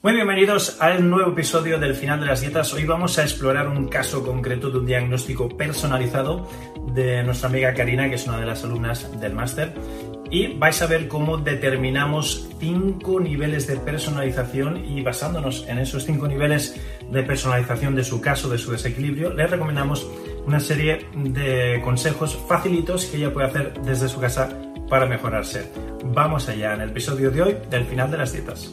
Muy bienvenidos al nuevo episodio del final de las dietas. Hoy vamos a explorar un caso concreto de un diagnóstico personalizado de nuestra amiga Karina, que es una de las alumnas del máster. Y vais a ver cómo determinamos cinco niveles de personalización y basándonos en esos cinco niveles de personalización de su caso, de su desequilibrio, le recomendamos una serie de consejos facilitos que ella puede hacer desde su casa para mejorarse. Vamos allá en el episodio de hoy del final de las dietas.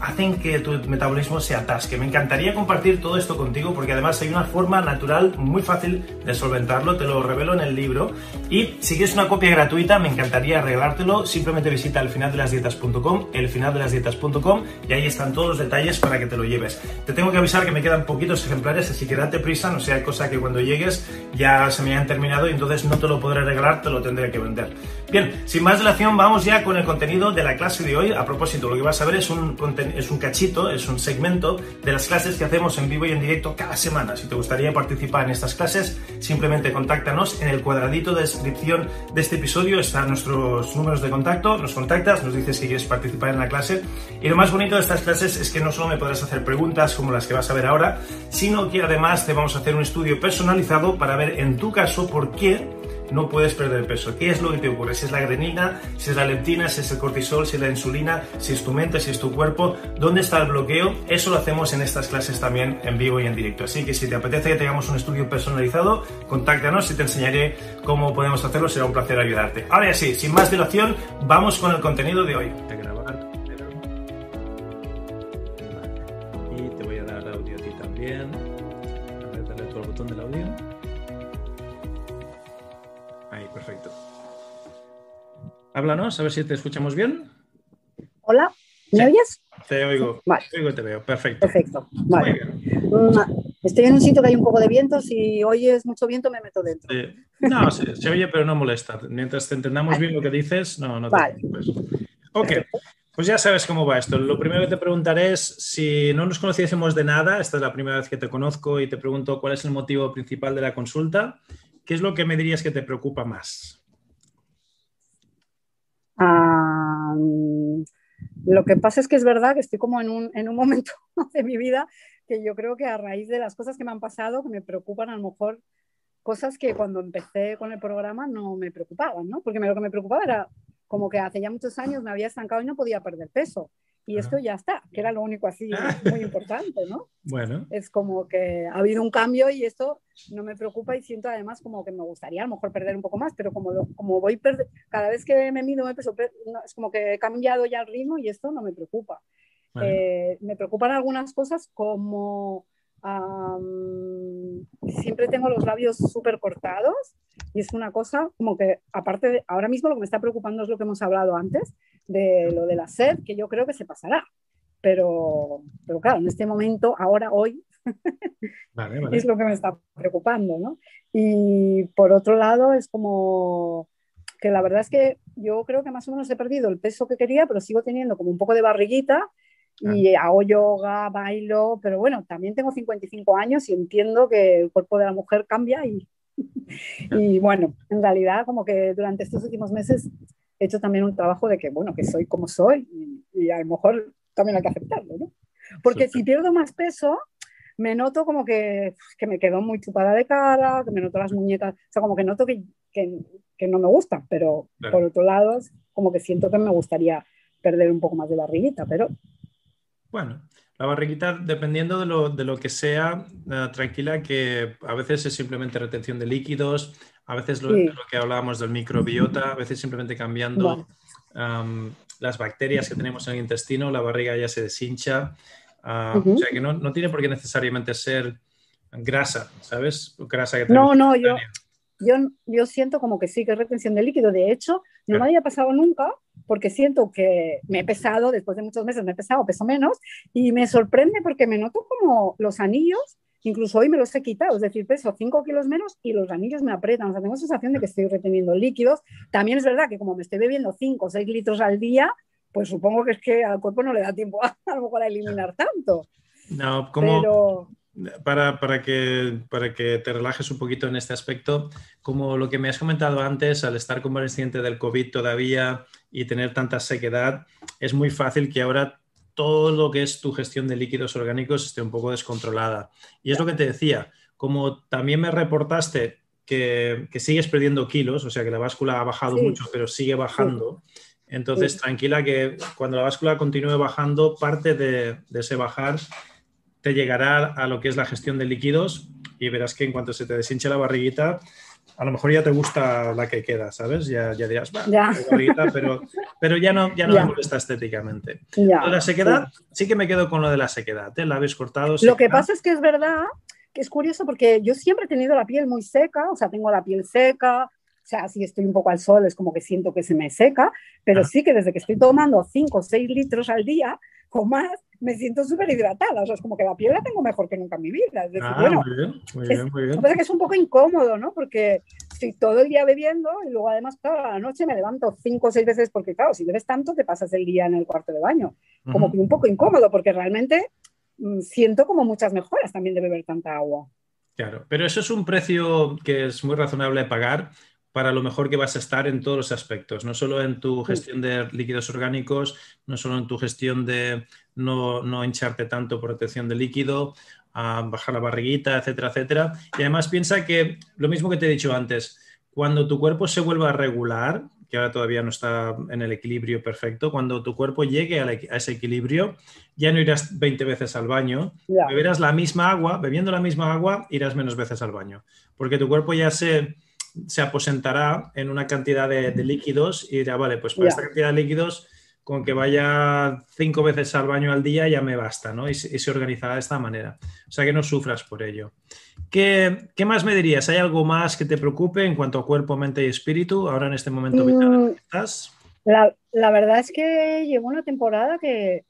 hacen que tu metabolismo se atasque. Me encantaría compartir todo esto contigo porque además hay una forma natural muy fácil de solventarlo, te lo revelo en el libro. Y si quieres una copia gratuita, me encantaría regalártelo. Simplemente visita elfinaldelasdietas.com, elfinaldelasdietas.com y ahí están todos los detalles para que te lo lleves. Te tengo que avisar que me quedan poquitos ejemplares, así que date prisa, no sea cosa que cuando llegues ya se me hayan terminado y entonces no te lo podré regalar, te lo tendré que vender. Bien, sin más dilación, vamos ya con el contenido de la clase de hoy. A propósito, lo que vas a ver es un contenido es un cachito, es un segmento de las clases que hacemos en vivo y en directo cada semana. Si te gustaría participar en estas clases, simplemente contáctanos. En el cuadradito de descripción de este episodio están nuestros números de contacto. Nos contactas, nos dices que quieres participar en la clase. Y lo más bonito de estas clases es que no solo me podrás hacer preguntas como las que vas a ver ahora, sino que además te vamos a hacer un estudio personalizado para ver en tu caso por qué no puedes perder peso. ¿Qué es lo que te ocurre? Si es la adrenalina, si es la leptina, si es el cortisol, si es la insulina, si es tu mente, si es tu cuerpo, ¿dónde está el bloqueo? Eso lo hacemos en estas clases también en vivo y en directo. Así que si te apetece que tengamos un estudio personalizado, contáctanos y te enseñaré cómo podemos hacerlo. Será un placer ayudarte. Ahora sí, sin más dilación, vamos con el contenido de hoy. Háblanos, a ver si te escuchamos bien. Hola, ¿me oyes? Te oigo, te oigo te veo, perfecto. Perfecto, vale. Mm, estoy en un sitio que hay un poco de viento, si oyes mucho viento me meto dentro. No, se, oye, pero no molesta. Mientras te entendamos bien lo que dices, no, no te vale. preocupes. Ok, pues ya sabes cómo va esto. Lo primero que te preguntaré es, si no nos conociésemos de nada, esta es la primera vez que te conozco y te pregunto cuál es el motivo principal de la consulta ¿qué es lo que me dirías que te preocupa más? Lo que pasa es que es verdad que estoy como en un, en un momento de mi vida que yo creo que a raíz de las cosas que me han pasado, que me preocupan a lo mejor cosas que cuando empecé con el programa no me preocupaban, ¿no? Porque lo que me preocupaba era como que hace ya muchos años me había estancado y no podía perder peso y esto ya está, que era lo único así muy importante, ¿no? Bueno. Es como que ha habido un cambio y esto no me preocupa y siento además como que me gustaría a lo mejor perder un poco más, pero como, como voy cada vez que me mido me peso, es como que he cambiado ya el ritmo y esto no me preocupa. Eh, me preocupan algunas cosas como siempre tengo los labios súper cortados y es una cosa como que, aparte, de, ahora mismo lo que me está preocupando es lo que hemos hablado antes, de lo de la sed, que yo creo que se pasará. Pero, pero claro, en este momento, ahora, hoy, es lo que me está preocupando, ¿no? Y por otro lado, es como que la verdad es que yo creo que más o menos he perdido el peso que quería, pero sigo teniendo como un poco de barriguita y hago yoga, bailo, pero bueno, también tengo 55 años y entiendo que el cuerpo de la mujer cambia y, y bueno, en realidad como que durante estos últimos meses he hecho también un trabajo de que, bueno, que soy como soy y, a lo mejor también hay que aceptarlo, ¿no? Porque si pierdo más peso, me noto como que, que, me quedo muy chupada de cara, que me noto las muñecas, o sea, como que noto que, que, que no me gusta, pero por otro lado, como que siento que me gustaría perder un poco más de barriguita, pero... Bueno, la barriguita, dependiendo de lo, de lo que sea, tranquila, que a veces es simplemente retención de líquidos, a veces lo, lo que hablábamos del microbiota, a veces simplemente cambiando las bacterias que tenemos en el intestino, la barriga ya se deshincha. Ah, o sea que no, no, tiene por qué necesariamente ser grasa, ¿sabes? Grasa que no, no, yo, yo, yo, siento como que sí, que es retención de líquido. De hecho, no me había pasado nunca porque siento que me he pesado, después de muchos meses me he pesado, peso menos, y me sorprende porque me noto como los anillos, incluso hoy me los he quitado, es decir, peso 5 kilos menos y los anillos me apretan, o sea, tengo sensación de que estoy reteniendo líquidos. También es verdad que como me estoy bebiendo 5 o 6 litros al día, pues supongo que es que al cuerpo no le da tiempo a, a lo mejor a eliminar tanto. No, como... Para, para, que, para que te relajes un poquito en este aspecto, como lo que me has comentado antes, al estar convaleciente del COVID todavía y tener tanta sequedad, es muy fácil que ahora todo lo que es tu gestión de líquidos orgánicos esté un poco descontrolada. Y es lo que te decía, como también me reportaste que, que sigues perdiendo kilos, o sea que la báscula ha bajado mucho, pero sigue bajando. Entonces, tranquila que cuando la báscula continúe bajando, parte de, ese bajar te llegará a lo que es la gestión de líquidos y verás que en cuanto se te deshinche la barriguita, a lo mejor ya te gusta la que queda, ¿sabes? Ya, ya dirás, ya. barriguita, pero, pero ya no, ya no me molesta estéticamente. la sequedad, sí. que me quedo con lo de la sequedad, ¿eh? la habéis cortado. Lo que pasa es que es verdad que es curioso porque yo siempre he tenido la piel muy seca, o sea, tengo la piel seca, o sea, si estoy un poco al sol es como que siento que se me seca, pero sí que desde que estoy tomando 5 o 6 litros al día o más, me siento súper hidratada. O sea, es como que la piel la tengo mejor que nunca en mi vida. Es decir, ah, bueno, muy bien, muy bien, muy bien. que es un poco incómodo, ¿no? Porque estoy todo el día bebiendo y luego además, claro, a la noche me levanto 5 o 6 veces porque, claro, si bebes tanto te pasas el día en el cuarto de baño. Como que un poco incómodo porque realmente mm, siento como muchas mejoras también de beber tanta agua. Claro, pero eso es un precio que es muy razonable de pagar para lo mejor que vas a estar en todos los aspectos, no solo en tu gestión de líquidos orgánicos, no solo en tu gestión de no, hincharte tanto por retención de líquido, a bajar la barriguita, etcétera, etcétera. Y además piensa que lo mismo que te he dicho antes, cuando tu cuerpo se vuelva a regular, que ahora todavía no está en el equilibrio perfecto, cuando tu cuerpo llegue a, ese equilibrio, ya no irás 20 veces al baño, beberás la misma agua, bebiendo la misma agua, irás menos veces al baño, porque tu cuerpo ya se se aposentará en una cantidad de, líquidos y dirá, vale, pues para esta cantidad de líquidos, con que vaya cinco veces al baño al día ya me basta, ¿no? Y, se organizará de esta manera. O sea que no sufras por ello. ¿Qué, más me dirías? ¿Hay algo más que te preocupe en cuanto a cuerpo, mente y espíritu ahora en este momento mm, estás? La, la, verdad es que llevo una temporada que,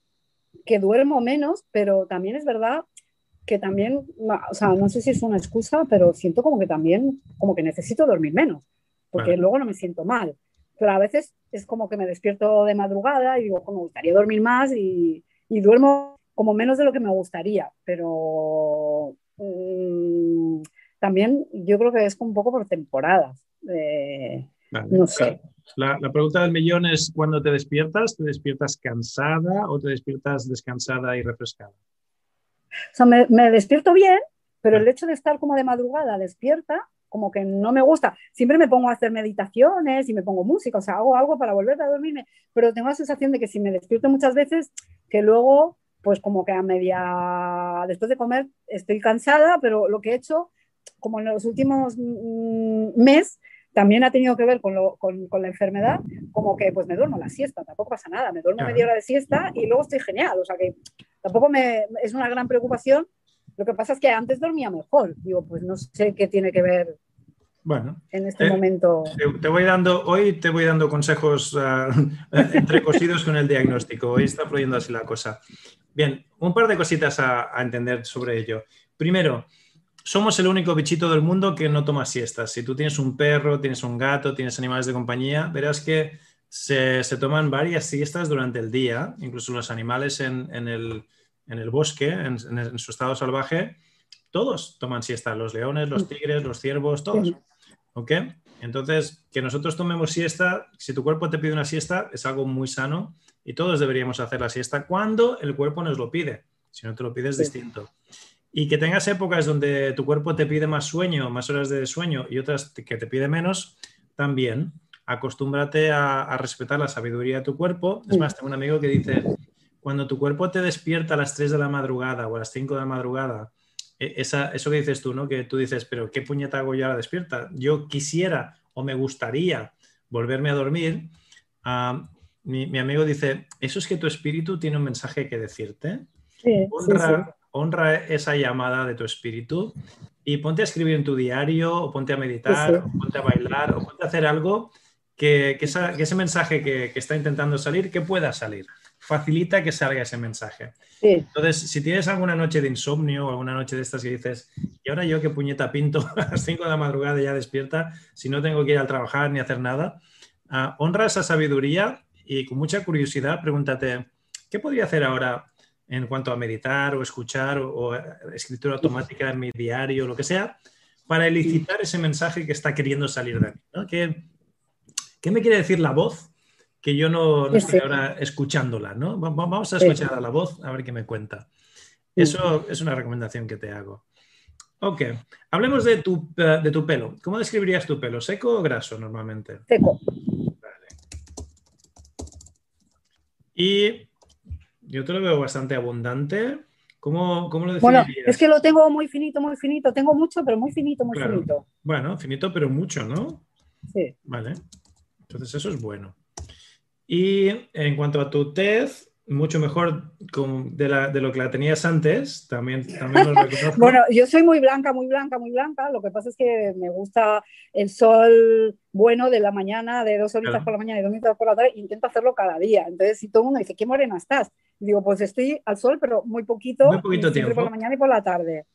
que duermo menos, pero también es verdad que también, o sea, no sé si es una excusa, pero siento como que también, como que necesito dormir menos, porque luego no me siento mal. Pero a veces es como que me despierto de madrugada y digo, como me gustaría dormir más y, y, duermo como menos de lo que me gustaría, pero mm, también yo creo que es un poco por temporadas. no sé. La, la, pregunta del millón es, ¿cuándo te despiertas? ¿Te despiertas cansada o te despiertas descansada y refrescada? O sea, me, despierto bien, pero el hecho de estar como de madrugada despierta, como que no me gusta. Siempre me pongo a hacer meditaciones y me pongo música, o sea, hago algo para volver a dormirme, pero tengo la sensación de que si me despierto muchas veces, que luego, pues como que a media, después de comer, estoy cansada, pero lo que he hecho, como en los últimos mm, meses, también ha tenido que ver con, la enfermedad, como que pues me duermo la siesta, tampoco pasa nada, me duermo media hora de siesta y luego estoy genial, o sea que tampoco me, es una gran preocupación. Lo que pasa es que antes dormía mejor, digo, pues no sé qué tiene que ver bueno, en este momento. Te, voy dando, hoy te voy dando consejos uh, entrecosidos con el diagnóstico. Hoy está fluyendo así la cosa. Bien, un par de cositas a entender sobre ello. Primero, somos el único bichito del mundo que no toma siestas. Si tú tienes un perro, tienes un gato, tienes animales de compañía, verás que se, toman varias siestas durante el día, incluso los animales en, el, bosque, en, su estado salvaje, todos toman siesta, los leones, los tigres, los ciervos, todos. ¿Ok? Entonces, que nosotros tomemos siesta, si tu cuerpo te pide una siesta, es algo muy sano y todos deberíamos hacer la siesta cuando el cuerpo nos lo pide. Si no te lo pides, distinto. Y que tengas épocas donde tu cuerpo te pide más sueño, más horas de sueño y otras que te pide menos, también acostúmbrate a, respetar la sabiduría de tu cuerpo. Es más, tengo un amigo que dice, cuando tu cuerpo te despierta a las 3 de la madrugada o a las 5 de la madrugada, e, esa, eso que dices tú, ¿no? Que tú dices, pero ¿qué puñeta hago yo a la despierta? Yo quisiera o me gustaría volverme a dormir. Ah, mi, amigo dice, eso es que tu espíritu tiene un mensaje que decirte. honra, honra esa llamada de tu espíritu y ponte a escribir en tu diario, o ponte a meditar, o ponte a bailar, o ponte a hacer algo que, ese mensaje que, está intentando salir, que pueda salir. Facilita que salga ese mensaje. Entonces, si tienes alguna noche de insomnio o alguna noche de estas que dices, y ahora yo qué puñeta pinto a las 5 de la madrugada ya despierta, si no tengo que ir al trabajar ni hacer nada, ah, honra esa sabiduría y con mucha curiosidad pregúntate, ¿qué podría hacer ahora en cuanto a meditar o escuchar o, escritura automática en mi diario, o lo que sea, para elicitar ese mensaje que está queriendo salir de mí? ¿no? ¿Qué me quiere decir la voz? Que yo no, estoy ahora escuchándola, ¿no? Vamos a escuchar a la voz a ver qué me cuenta. Eso es una recomendación que te hago. Ok, hablemos de tu, eh, de tu pelo. ¿Cómo describirías tu pelo? ¿Seco o graso normalmente? Seco. Vale. Y yo te lo veo bastante abundante. ¿Cómo, cómo lo definirías? Bueno, es que lo tengo muy finito, muy finito. Tengo mucho, pero muy finito, muy finito. Bueno, finito, pero mucho, ¿no? Sí. Vale. Entonces eso es bueno. Y en cuanto a tu tez, mucho mejor de, lo que la tenías antes, también, también lo bueno, yo soy muy blanca, muy blanca, muy blanca. Lo que pasa es que me gusta el sol bueno de la mañana, de dos horitas por la mañana y dos horitas por la tarde, intento hacerlo cada día. Entonces, si todo el mundo dice, ¿qué morena estás? Digo, pues estoy al sol, pero muy poquito, muy poquito tiempo. por la mañana y por la tarde.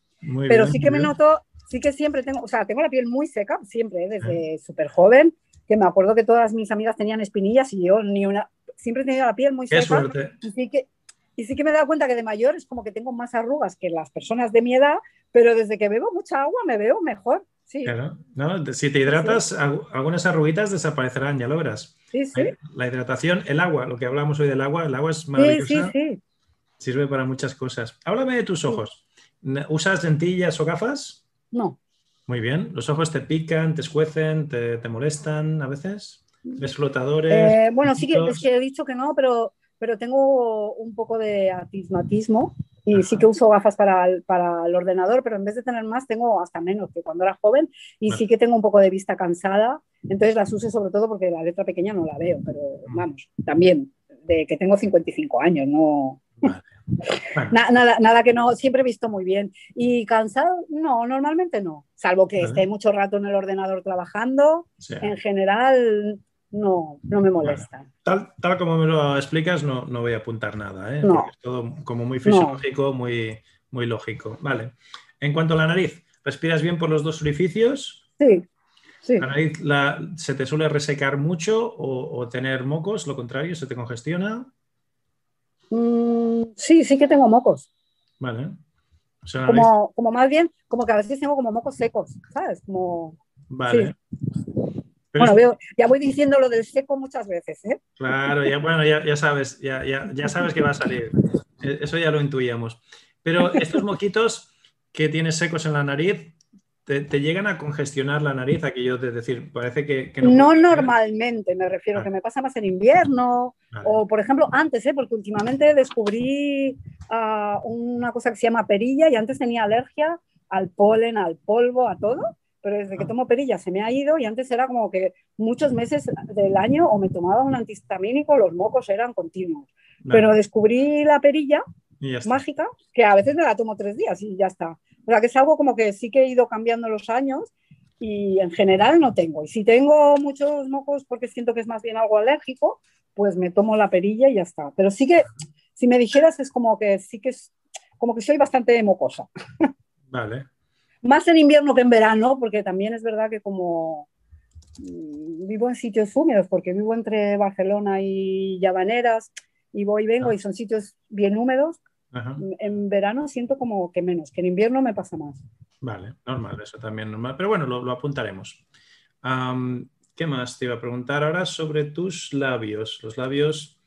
pero sí que me noto, sí que siempre tengo, o sea, tengo la piel muy seca, siempre, ¿eh? desde súper joven que me acuerdo que todas mis amigas tenían espinillas y yo ni una, siempre he tenido la piel muy seca. suerte. Y sí, que, y sí que me he dado cuenta que de mayor es como que tengo más arrugas que las personas de mi edad, pero desde que bebo mucha agua me veo mejor. Sí. Claro. No, si te hidratas, algunas arruguitas desaparecerán, ya lo verás. Sí, sí. La hidratación, el agua, lo que hablamos hoy del agua, el agua es maravillosa. Sí, sí, Sirve para muchas cosas. Háblame de tus ojos. ¿Usas lentillas o gafas? No. Muy bien. ¿Los ojos te pican, te escuecen, te, molestan a veces? ¿Ves flotadores? Eh, bueno, sí que, es que he dicho que no, pero, pero tengo un poco de atismatismo y sí que uso gafas para el, para el ordenador, pero en vez de tener más, tengo hasta menos que cuando era joven. Y sí que tengo un poco de vista cansada. Entonces las use sobre todo porque la letra pequeña no la veo, pero vamos, también de que tengo 55 años, no, nada, nada que no, siempre he visto muy bien. Y cansado, no, normalmente no, salvo que esté mucho rato en el ordenador trabajando, en general no, no me molesta. Tal, tal, como me lo explicas, no, no voy a apuntar nada, ¿eh? es todo como muy fisiológico, muy, muy lógico. Vale. En cuanto a la nariz, ¿respiras bien por los dos orificios? Sí. Sí. ¿La nariz se te suele resecar mucho o, o, tener mocos? Lo contrario, ¿se te congestiona? Mm, sí, sí que tengo mocos. Vale. como, como, más bien, como que a veces tengo como mocos secos, ¿sabes? Como... Vale. Bueno, veo, ya voy diciendo lo del seco muchas veces, ¿eh? Claro, ya, bueno, ya, ya sabes, ya, ya, ya, sabes que va a salir. E, eso ya lo intuíamos. Pero estos moquitos que tienes secos en la nariz, te, llegan a congestionar la nariz, aquello de decir, parece que, no. No normalmente, me refiero, ah. que me pasa más en invierno, o por ejemplo antes, ¿eh? porque últimamente descubrí uh, una cosa que se llama perilla y antes tenía alergia al polen, al polvo, a todo, pero desde que ah. tomo perilla se me ha ido y antes era como que muchos meses del año o me tomaba un antihistamínico, los mocos eran continuos. Pero descubrí la perilla mágica, que a veces me la tomo tres días y ya está. O sea, que es algo como que sí que he ido cambiando los años y en general no tengo. Y si tengo muchos mocos porque siento que es más bien algo alérgico, pues me tomo la perilla y ya está. Pero sí que, si me dijeras, es como que sí que es como que soy bastante mocosa. Vale. Más en invierno que en verano, porque también es verdad que como mm, vivo en sitios húmedos porque vivo entre Barcelona y Llavaneras y voy y vengo Ah. y son sitios bien húmedos. Ajá. En verano siento como que menos, que en invierno me pasa más. Vale, normal, eso también normal. Pero bueno, lo, lo apuntaremos. Am, ¿Qué más te iba a preguntar ahora sobre tus labios? Los labios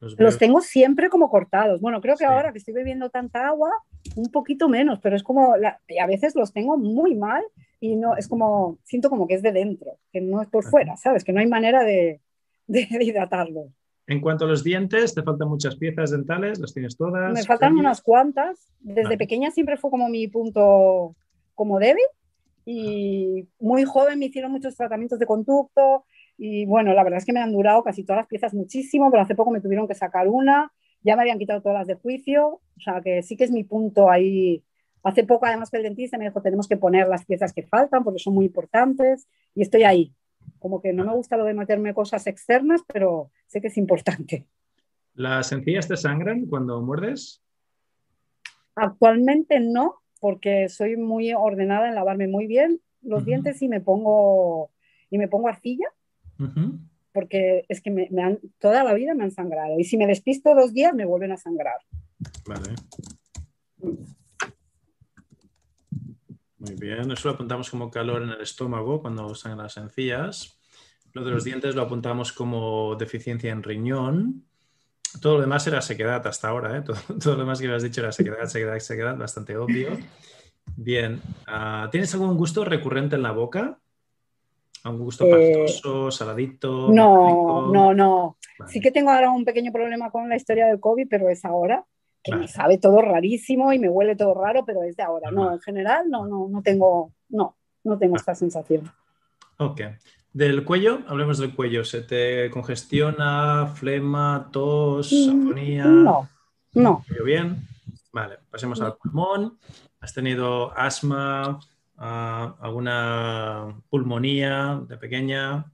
los Los tengo siempre como cortados. Bueno, creo que Sí. ahora que estoy bebiendo tanta agua, un poquito menos, pero es como, la- y a veces los tengo muy mal y no, es como, siento como que es de dentro, que no es por fuera, ¿sabes? Que no hay manera de, de hidratarlos. En cuanto a los dientes, ¿te faltan muchas piezas dentales? ¿Las tienes todas? Me faltan unas cuantas. Desde Vale. pequeña siempre fue como mi punto como débil y muy joven me hicieron muchos tratamientos de conducto y bueno, la verdad es que me han durado casi todas las piezas muchísimo, pero hace poco me tuvieron que sacar una, ya me habían quitado todas las de juicio, o sea que sí que es mi punto ahí. Hace poco además que el dentista me dijo tenemos que poner las piezas que faltan porque son muy importantes y estoy ahí. Como que no me gusta lo de meterme cosas externas, pero sé que es importante. ¿Las encías te sangran cuando muerdes? Actualmente no, porque soy muy ordenada en lavarme muy bien los Ujú. dientes y me pongo y me pongo arcilla, Ujú. Porque es que me, me han, toda la vida me han sangrado y si me despisto dos días me vuelven a sangrar. Vale. Muy bien, eso lo apuntamos como calor en el estómago cuando sangran las encías. Lo de los dientes lo apuntamos como deficiencia en riñón. Todo lo demás era sequedad hasta ahora, ¿eh? todo, todo lo demás que me has dicho era sequedad, sequedad, sequedad, bastante obvio. Bien, ah, ¿tienes algún gusto recurrente en la boca? ¿Algún gusto Eh, pastoso, saladito? No, rico? no, no. Vale. Sí que tengo ahora un pequeño problema con la historia del COVID, pero es ahora, que Vale. me sabe todo rarísimo y me huele todo raro, pero es de ahora. No, Normal. en general no, no, no tengo, no, no tengo esta sensación. Ok. Del cuello, hablemos del cuello. ¿Se te congestiona, flema, tos, Mm, afonía? No, no. ¿Cuello bien? Vale, pasemos al pulmón. ¿Has tenido asma, alguna pulmonía de pequeña?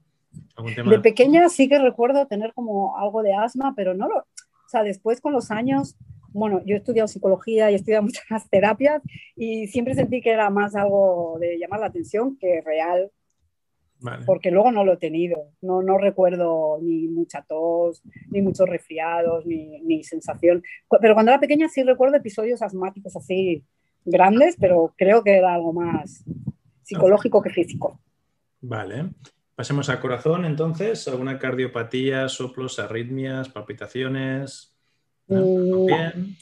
¿Algún tema De pequeña sí que recuerdo tener como algo de asma, pero no lo, o sea, después con los años, bueno, yo he estudiado psicología y he estudiado muchas terapias y siempre sentí que era más algo de llamar la atención que real, Vale. porque luego no lo he tenido, no, no recuerdo ni mucha tos, ni muchos resfriados, ni, ni sensación, pero cuando era pequeña sí recuerdo episodios asmáticos así grandes, pero creo que era algo más psicológico que físico. Vale. Pasemos al corazón, entonces. ¿Alguna cardiopatía, soplos, arritmias, palpitaciones? Mm, Bien.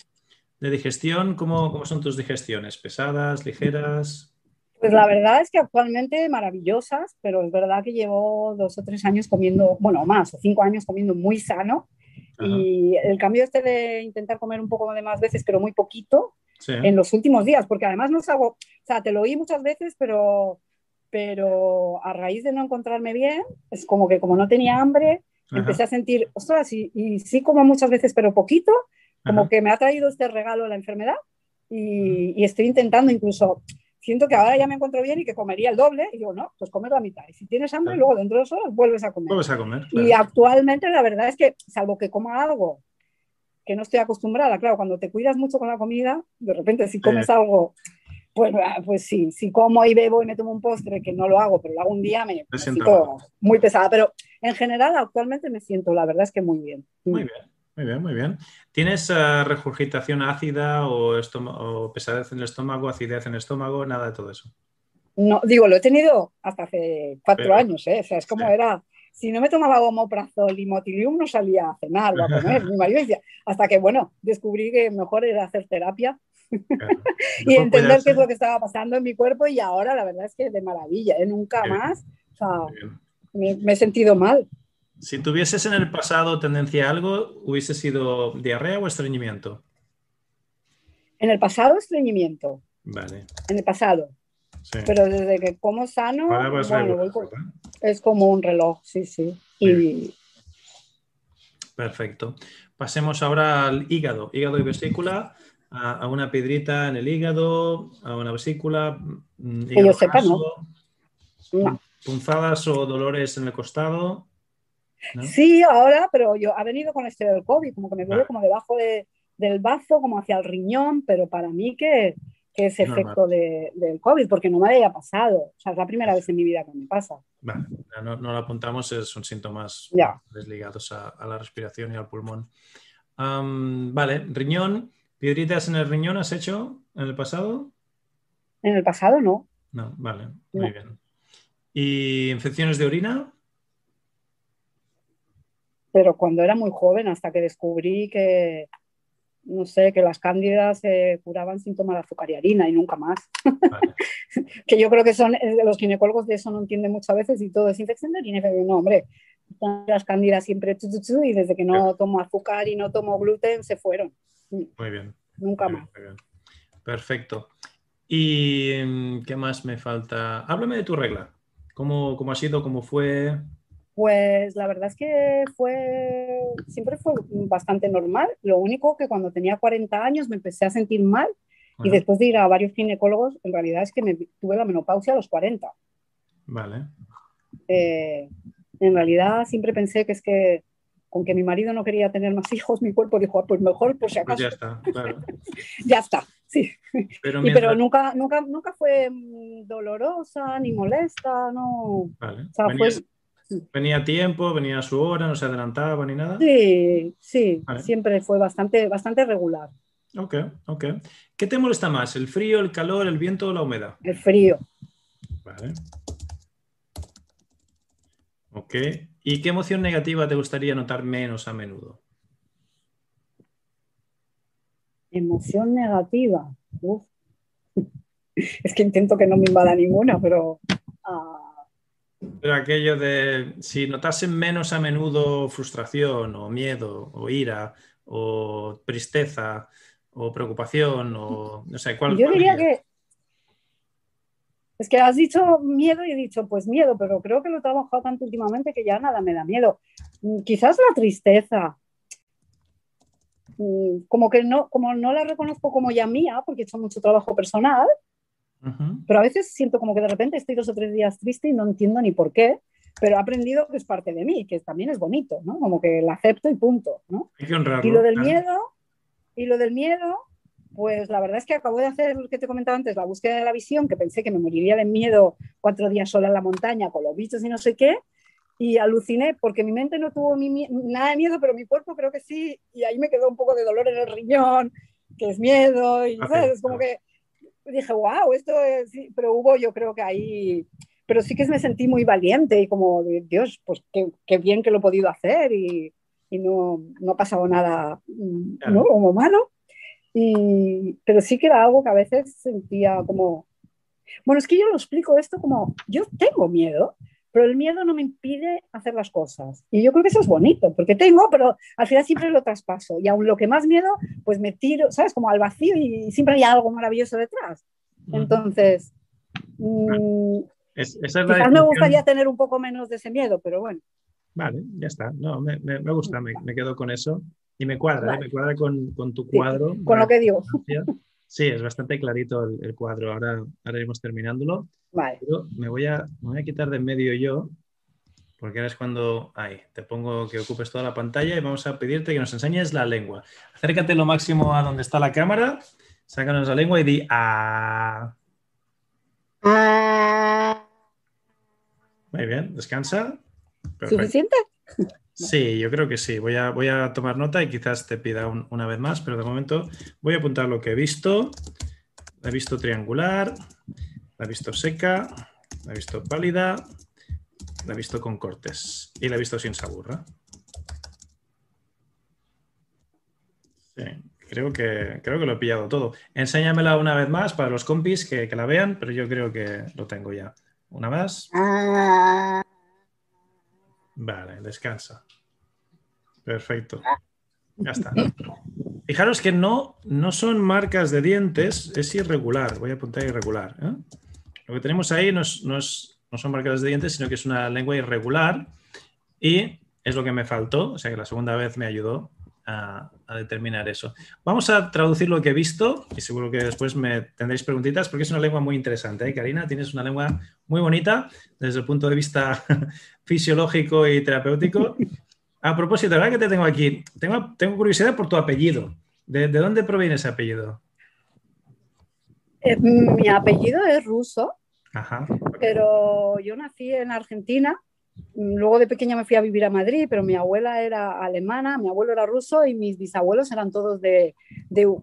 De digestión, ¿cómo, cómo son tus digestiones? ¿Pesadas, ligeras? Pues la verdad es que actualmente maravillosas, pero es verdad que llevo dos o tres años comiendo, bueno, más, o cinco años comiendo muy sano. Ajá. Y el cambio este de intentar comer un poco de más veces, pero muy poquito, Sí. en los últimos días, porque además no es algo, o sea, te lo oí muchas veces, pero, pero a raíz de no encontrarme bien, es como que como no tenía hambre, Ajá. empecé a sentir, ostras, y, y sí como muchas veces, pero poquito, como Ajá. que me ha traído este regalo la enfermedad y, y estoy intentando incluso, siento que ahora ya me encuentro bien y que comería el doble y digo, no, pues comer la mitad. Y si tienes hambre, Claro. luego dentro de dos horas vuelves a comer. Vuelves a comer. Y claro. actualmente la verdad es que, salvo que coma algo que no estoy acostumbrada, claro, cuando te cuidas mucho con la comida, de repente si comes algo, pues, ah, pues sí, si como y bebo y me tomo un postre, que no lo hago, pero lo hago un día, me, siento muy pesada. Pero en general actualmente me siento, la verdad es que muy bien. Muy bien, muy bien, muy bien. ¿Tienes eh, regurgitación ácida o, o pesadez en el estómago, acidez en el estómago? Nada de todo eso. No, digo, lo he tenido hasta hace cuatro Pero- años, ¿eh? O sea, es como sí. era, si no me tomaba omoprazol y motilium no salía a cenar o a comer. Mi marido decía, hasta que, bueno, descubrí que mejor era hacer terapia Claro. y entender qué es lo que estaba pasando en mi cuerpo y ahora la verdad es que de maravilla, ¿eh? Nunca bien. más, o sea, me, me he sentido mal. Si tuvieses en el pasado tendencia a algo, ¿hubiese sido diarrea o estreñimiento? En el pasado estreñimiento, Vale, en el pasado, sí. pero desde que como sano, es como un reloj, sí, sí. Y Perfecto. Pasemos ahora al hígado, hígado y vesícula, a, a una piedrita en el hígado, a una vesícula, mm, yo hígado sepa, no. punzadas o dolores en el costado. ¿no? Sí, ahora, pero yo ha venido con este del COVID, como que me duele como debajo de- del bazo, como hacia el riñón, pero para mí que, que es efecto del COVID, porque no me había pasado. O sea, es la primera vez en mi vida que me pasa. Vale, no, lo apuntamos, son síntomas desligados a, la respiración y al pulmón. vale, riñón, piedritas en el riñón has hecho en el pasado? En el pasado no. No, vale, muy bien. ¿Y infecciones de orina? Pero cuando era muy joven, hasta que descubrí que, no sé, que las cándidas se curaban sin tomar azúcar y harina y nunca más. que yo creo que son, eh, los ginecólogos de eso no entienden muchas veces y todo es infección de orina. No, hombre, las cándidas siempre y desde que no tomo azúcar y no tomo gluten se fueron. Muy bien. Nunca más. Perfecto. ¿Y mm, qué más me falta? Háblame de tu regla. ¿Cómo, cómo ha sido? ¿Cómo fue? Pues la verdad es que fue, siempre fue bastante normal. Lo único que cuando tenía 40 años me empecé a sentir mal y después de ir a varios ginecólogos, en realidad es que me, tuve la menopausia a los 40. Vale. Eh, en realidad siempre pensé que es que aunque mi marido no quería tener más hijos, mi cuerpo dijo, ah, pues mejor por si pues ya está, claro. ya está, sí. Pero, pero, nunca, nunca, nunca fue mm, dolorosa ni molesta, no. Vale. O sea, fue ¿Venía a tiempo, venía a su hora, no se adelantaba ni nada? Sí, sí, siempre fue bastante, bastante regular. Ok, ok. ¿Qué te molesta más, el frío, el calor, el viento o la humedad? El frío. Vale. Ok. ¿Y qué emoción negativa te gustaría notar menos a menudo? Emoción negativa. Es que intento que no me invada ninguna, pero... Ah, pero aquello de si notasen menos a menudo frustración o miedo o ira o tristeza o preocupación o no sé cuál. Yo diría que es que has dicho miedo y he dicho pues miedo, pero creo que lo he trabajado tanto últimamente que ya nada me da miedo. Mm, quizás la tristeza. Mm, como que no, como no la reconozco como ya mía, porque he hecho mucho trabajo personal, pero a veces siento como que de repente estoy dos o tres días triste y no entiendo ni por qué, pero he aprendido que es parte de mí, que también es bonito, ¿no? Como que la acepto y punto, ¿no? Hay que honrarlo, y lo del miedo, y lo del miedo, pues la verdad es que acabo de hacer lo que te comentaba antes, la búsqueda de la visión, que pensé que me moriría de miedo cuatro días sola en la montaña con los bichos y no sé qué, y aluciné porque mi mente no tuvo nada de miedo, pero mi cuerpo creo que sí, y ahí me quedó un poco de dolor en el riñón, que es miedo, y ¿sabes? es como que dije, wow, esto es, pero hubo yo creo que ahí, pero sí que me sentí muy valiente y como, Dios, pues qué, bien que lo he podido hacer y, y no, no, ha pasado nada mm, ¿no? como malo. Y, pero sí que era algo que a veces sentía como, bueno, es que yo lo explico esto como, yo tengo miedo, pero el miedo no me impide hacer las cosas. Y yo creo que eso es bonito, porque tengo, pero al final siempre lo traspaso. Y aún lo que más miedo, pues me tiro, ¿sabes? Como al vacío y siempre hay algo maravilloso detrás. Entonces, mm, quizás me gustaría tener un poco menos de ese miedo, pero bueno. Vale, ya está. No, me, me, gusta, me, quedo con eso. Y me cuadra, ¿eh? me cuadra con, con tu cuadro. con lo que digo. Sí, es bastante clarito el, el cuadro. Ahora, ahora iremos terminándolo. Vale. me, voy a, me voy a quitar de en medio yo, porque ahora es cuando te pongo que ocupes toda la pantalla y vamos a pedirte que nos enseñes la lengua. Acércate lo máximo a donde está la cámara, sácanos la lengua y di a. Muy bien, descansa. ¿Suficiente? Sí, yo creo que sí. Voy a, voy a tomar nota y quizás te pida una vez más, pero de momento voy a apuntar lo que he visto. He visto triangular, la he visto seca, la he visto pálida, la he visto con cortes y la he visto sin saburra. Sí, creo que, creo que lo he pillado todo. Enséñamela una vez más para los compis que, la vean, pero yo creo que lo tengo ya. Una más. Vale, descansa. Perfecto. Ya está. Fijaros que no, no son marcas de dientes, es irregular. Voy a apuntar irregular. ¿eh? Lo que tenemos ahí no, son marcas de dientes, sino que es una lengua irregular y es lo que me faltó, o sea que la segunda vez me ayudó a, determinar eso. Vamos a traducir lo que he visto y seguro que después me tendréis preguntitas porque es una lengua muy interesante. ¿eh, Karina? Tienes una lengua muy bonita desde el punto de vista fisiológico y terapéutico. A propósito, verdad que te tengo aquí, tengo, tengo curiosidad por tu apellido. ¿De, ¿De, dónde proviene ese apellido? Eh, mi apellido es ruso, pero yo nací en Argentina. Luego de pequeña me fui a vivir a Madrid, pero mi abuela era alemana, mi abuelo era ruso y mis bisabuelos eran todos de,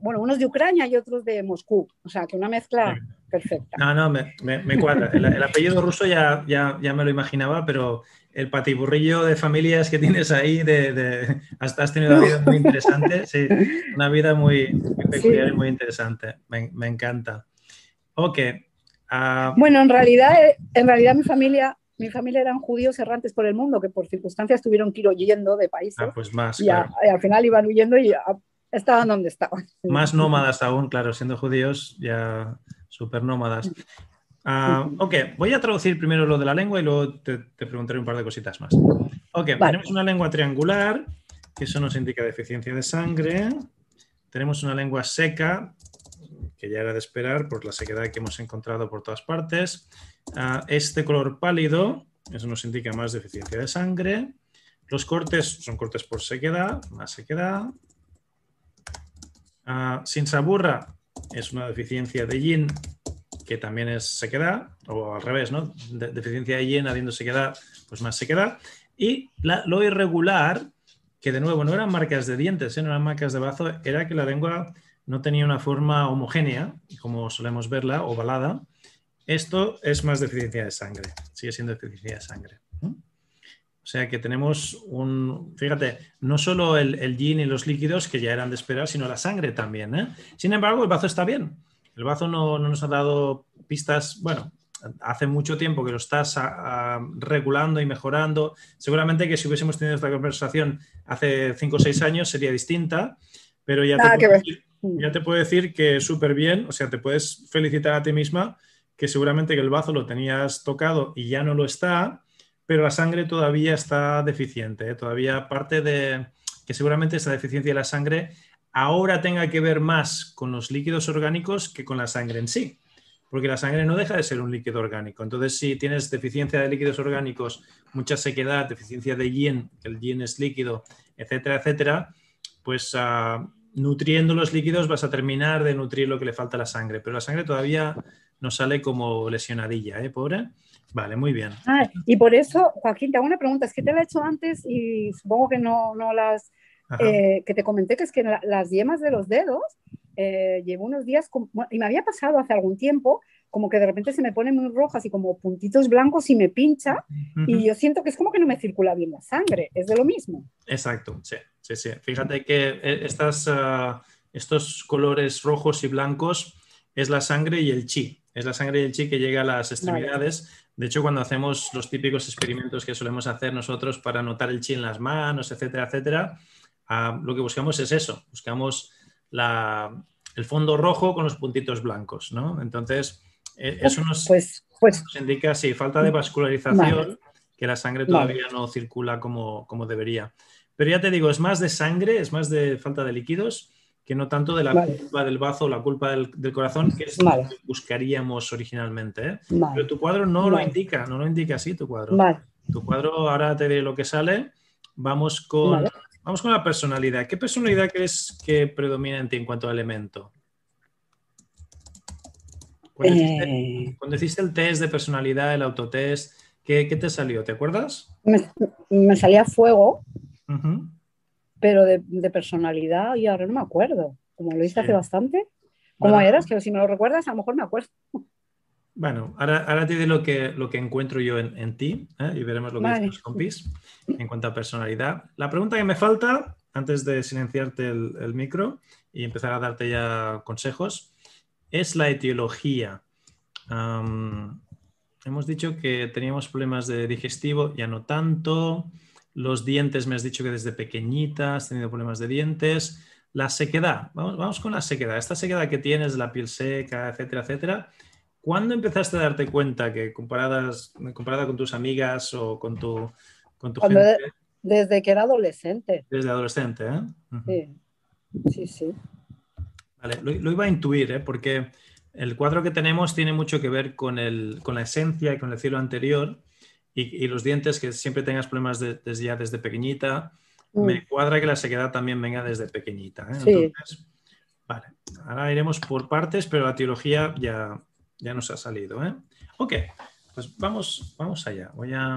bueno, unos de Ucrania y otros de Moscú. O sea, que una mezcla perfecta. No, no, me, me, cuadra. El, apellido ruso ya, ya, ya me lo imaginaba, pero el patiburrillo de familias que tienes ahí, de, de has, tenido una vida muy interesante, sí, una vida muy, peculiar y muy interesante. Me, me encanta. Ok. Ah, bueno, en realidad, eh, en realidad mi familia, mi familia eran judíos errantes por el mundo que por circunstancias tuvieron que ir huyendo de países. Ah, pues más. Y, al final iban huyendo y estaban donde estaban. Más nómadas aún, claro, siendo judíos ya súper nómadas. Ah, ok, voy a traducir primero lo de la lengua y luego te, preguntaré un par de cositas más. Ok, tenemos una lengua triangular, que eso nos indica deficiencia de sangre. Tenemos una lengua seca, que ya era de esperar por la sequedad que hemos encontrado por todas partes. Ah, este color pálido, eso nos indica más deficiencia de sangre. Los cortes son cortes por sequedad, más sequedad. Ah, sin saburra es una deficiencia de yin, que también es sequedad, o al revés, ¿no? deficiencia de yin habiendo sequedad, pues más sequedad. Y lo irregular, que de nuevo no eran marcas de dientes, ¿eh? eran marcas de bazo, era que la lengua no tenía una forma homogénea, como solemos verla, ovalada. Esto es más deficiencia de sangre, sigue siendo deficiencia de sangre. O sea que tenemos un, fíjate, no solo el, el yin y los líquidos que ya eran de esperar, sino la sangre también. ¿eh? Sin embargo, el bazo está bien. El bazo no, nos ha dado pistas, bueno, hace mucho tiempo que lo estás regulando y mejorando. Seguramente que si hubiésemos tenido esta conversación hace 5 o 6 años sería distinta, pero ya te, ya te puedo decir que súper bien, o sea, te puedes felicitar a ti misma que seguramente que el bazo lo tenías tocado y ya no lo está, pero la sangre todavía está deficiente, ¿eh? todavía parte de que seguramente esa deficiencia de la sangre ahora tenga que ver más con los líquidos orgánicos que con la sangre en sí, porque la sangre no deja de ser un líquido orgánico. Entonces, si tienes deficiencia de líquidos orgánicos, mucha sequedad, deficiencia de yin, que el yin es líquido, etcétera, etcétera, pues... Uh, nutriendo los líquidos vas a terminar de nutrir lo que le falta a la sangre, pero la sangre todavía no sale como lesionadilla, ¿eh, pobre? Vale, muy bien. Ah, y por eso, Joaquín, te hago una pregunta, es que te la he hecho antes y supongo que no, no las, eh, que te comenté que es que las yemas de los dedos, eh, llevo unos días, y me había pasado hace algún tiempo, como que de repente se me ponen muy rojas y como puntitos blancos y me pincha y yo siento que es como que no me circula bien la sangre, es de lo mismo. Exacto, sí, sí, sí. Fíjate que eh, estas, ah, estos colores rojos y blancos es la sangre y el chi, es la sangre y el chi que llega a las extremidades. De hecho, cuando hacemos los típicos experimentos que solemos hacer nosotros para notar el chi en las manos, etcétera, etcétera, ah, lo que buscamos es eso, buscamos el fondo rojo con los puntitos blancos, ¿no? Entonces, eso nos, pues, pues, indica, sí, falta de vascularización, que la sangre todavía no circula como, debería. Pero ya te digo, es más de sangre, es más de falta de líquidos que no tanto de la culpa del bazo o la culpa del, corazón, que es lo que buscaríamos originalmente. ¿eh? Pero tu cuadro no lo indica, no lo indica así tu cuadro. Tu cuadro, ahora te diré lo que sale. Vamos con, vamos con la personalidad. ¿Qué personalidad crees que predomina en ti en cuanto a elemento? Eh. Cuando, hiciste, el test de personalidad, el autotest, ¿qué, te salió? ¿Te acuerdas? Me, salía fuego, pero de, personalidad y ahora no me acuerdo. Como lo hice hace bastante. ¿Cómo eras? Que si me lo recuerdas, a lo mejor me acuerdo. Bueno, ahora, te diré lo que, lo que encuentro yo en, ti ¿eh? y veremos lo que dicen los compis en cuanto a personalidad. La pregunta que me falta, antes de silenciarte el micro y empezar a darte ya consejos, es la etiología. hemos dicho que teníamos problemas de digestivo, ya no tanto. Los dientes, me has dicho que desde pequeñita has tenido problemas de dientes. La sequedad, vamos, vamos con la sequedad. Esta sequedad que tienes, la piel seca, etcétera, etcétera. ¿Cuándo empezaste a darte cuenta que comparadas, comparada con tus amigas o con tu, con tu gente? desde que era adolescente. Desde adolescente, ¿eh? Sí, sí, sí. Vale, lo, iba a intuir, ¿eh? porque el cuadro que tenemos tiene mucho que ver con, la esencia y con el cielo anterior y, los dientes, que siempre tengas problemas desde ya desde pequeñita. Mm. Me cuadra que la sequedad también venga desde pequeñita. ¿eh? Entonces, Vale, ahora iremos por partes, pero la teología ya, ya nos ha salido. ¿eh? Ok, pues vamos, vamos allá. Voy a...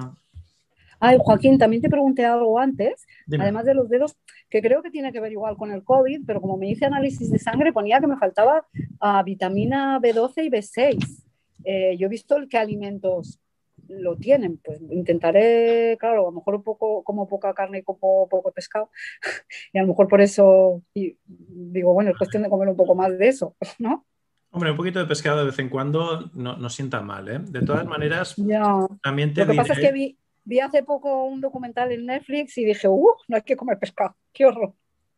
Ay, Joaquín, también te pregunté algo antes, además de los dedos, que creo que tiene que ver igual con el COVID, pero como me hice análisis de sangre, ponía que me faltaba uh, vitamina B12 y B6. Eh, yo he visto el que alimentos lo tienen, pues intentaré, claro, a lo mejor un poco como poca carne y como poco pescado, y a lo mejor por eso digo, bueno, es cuestión de comer un poco más de eso, ¿no? Hombre, un poquito de pescado de vez en cuando no, no sienta mal, ¿eh? De todas maneras, también te Lo que pasa es que vi, vi, hace poco un documental en Netflix y dije, ¡uh! No hay que comer pescado, qué horror.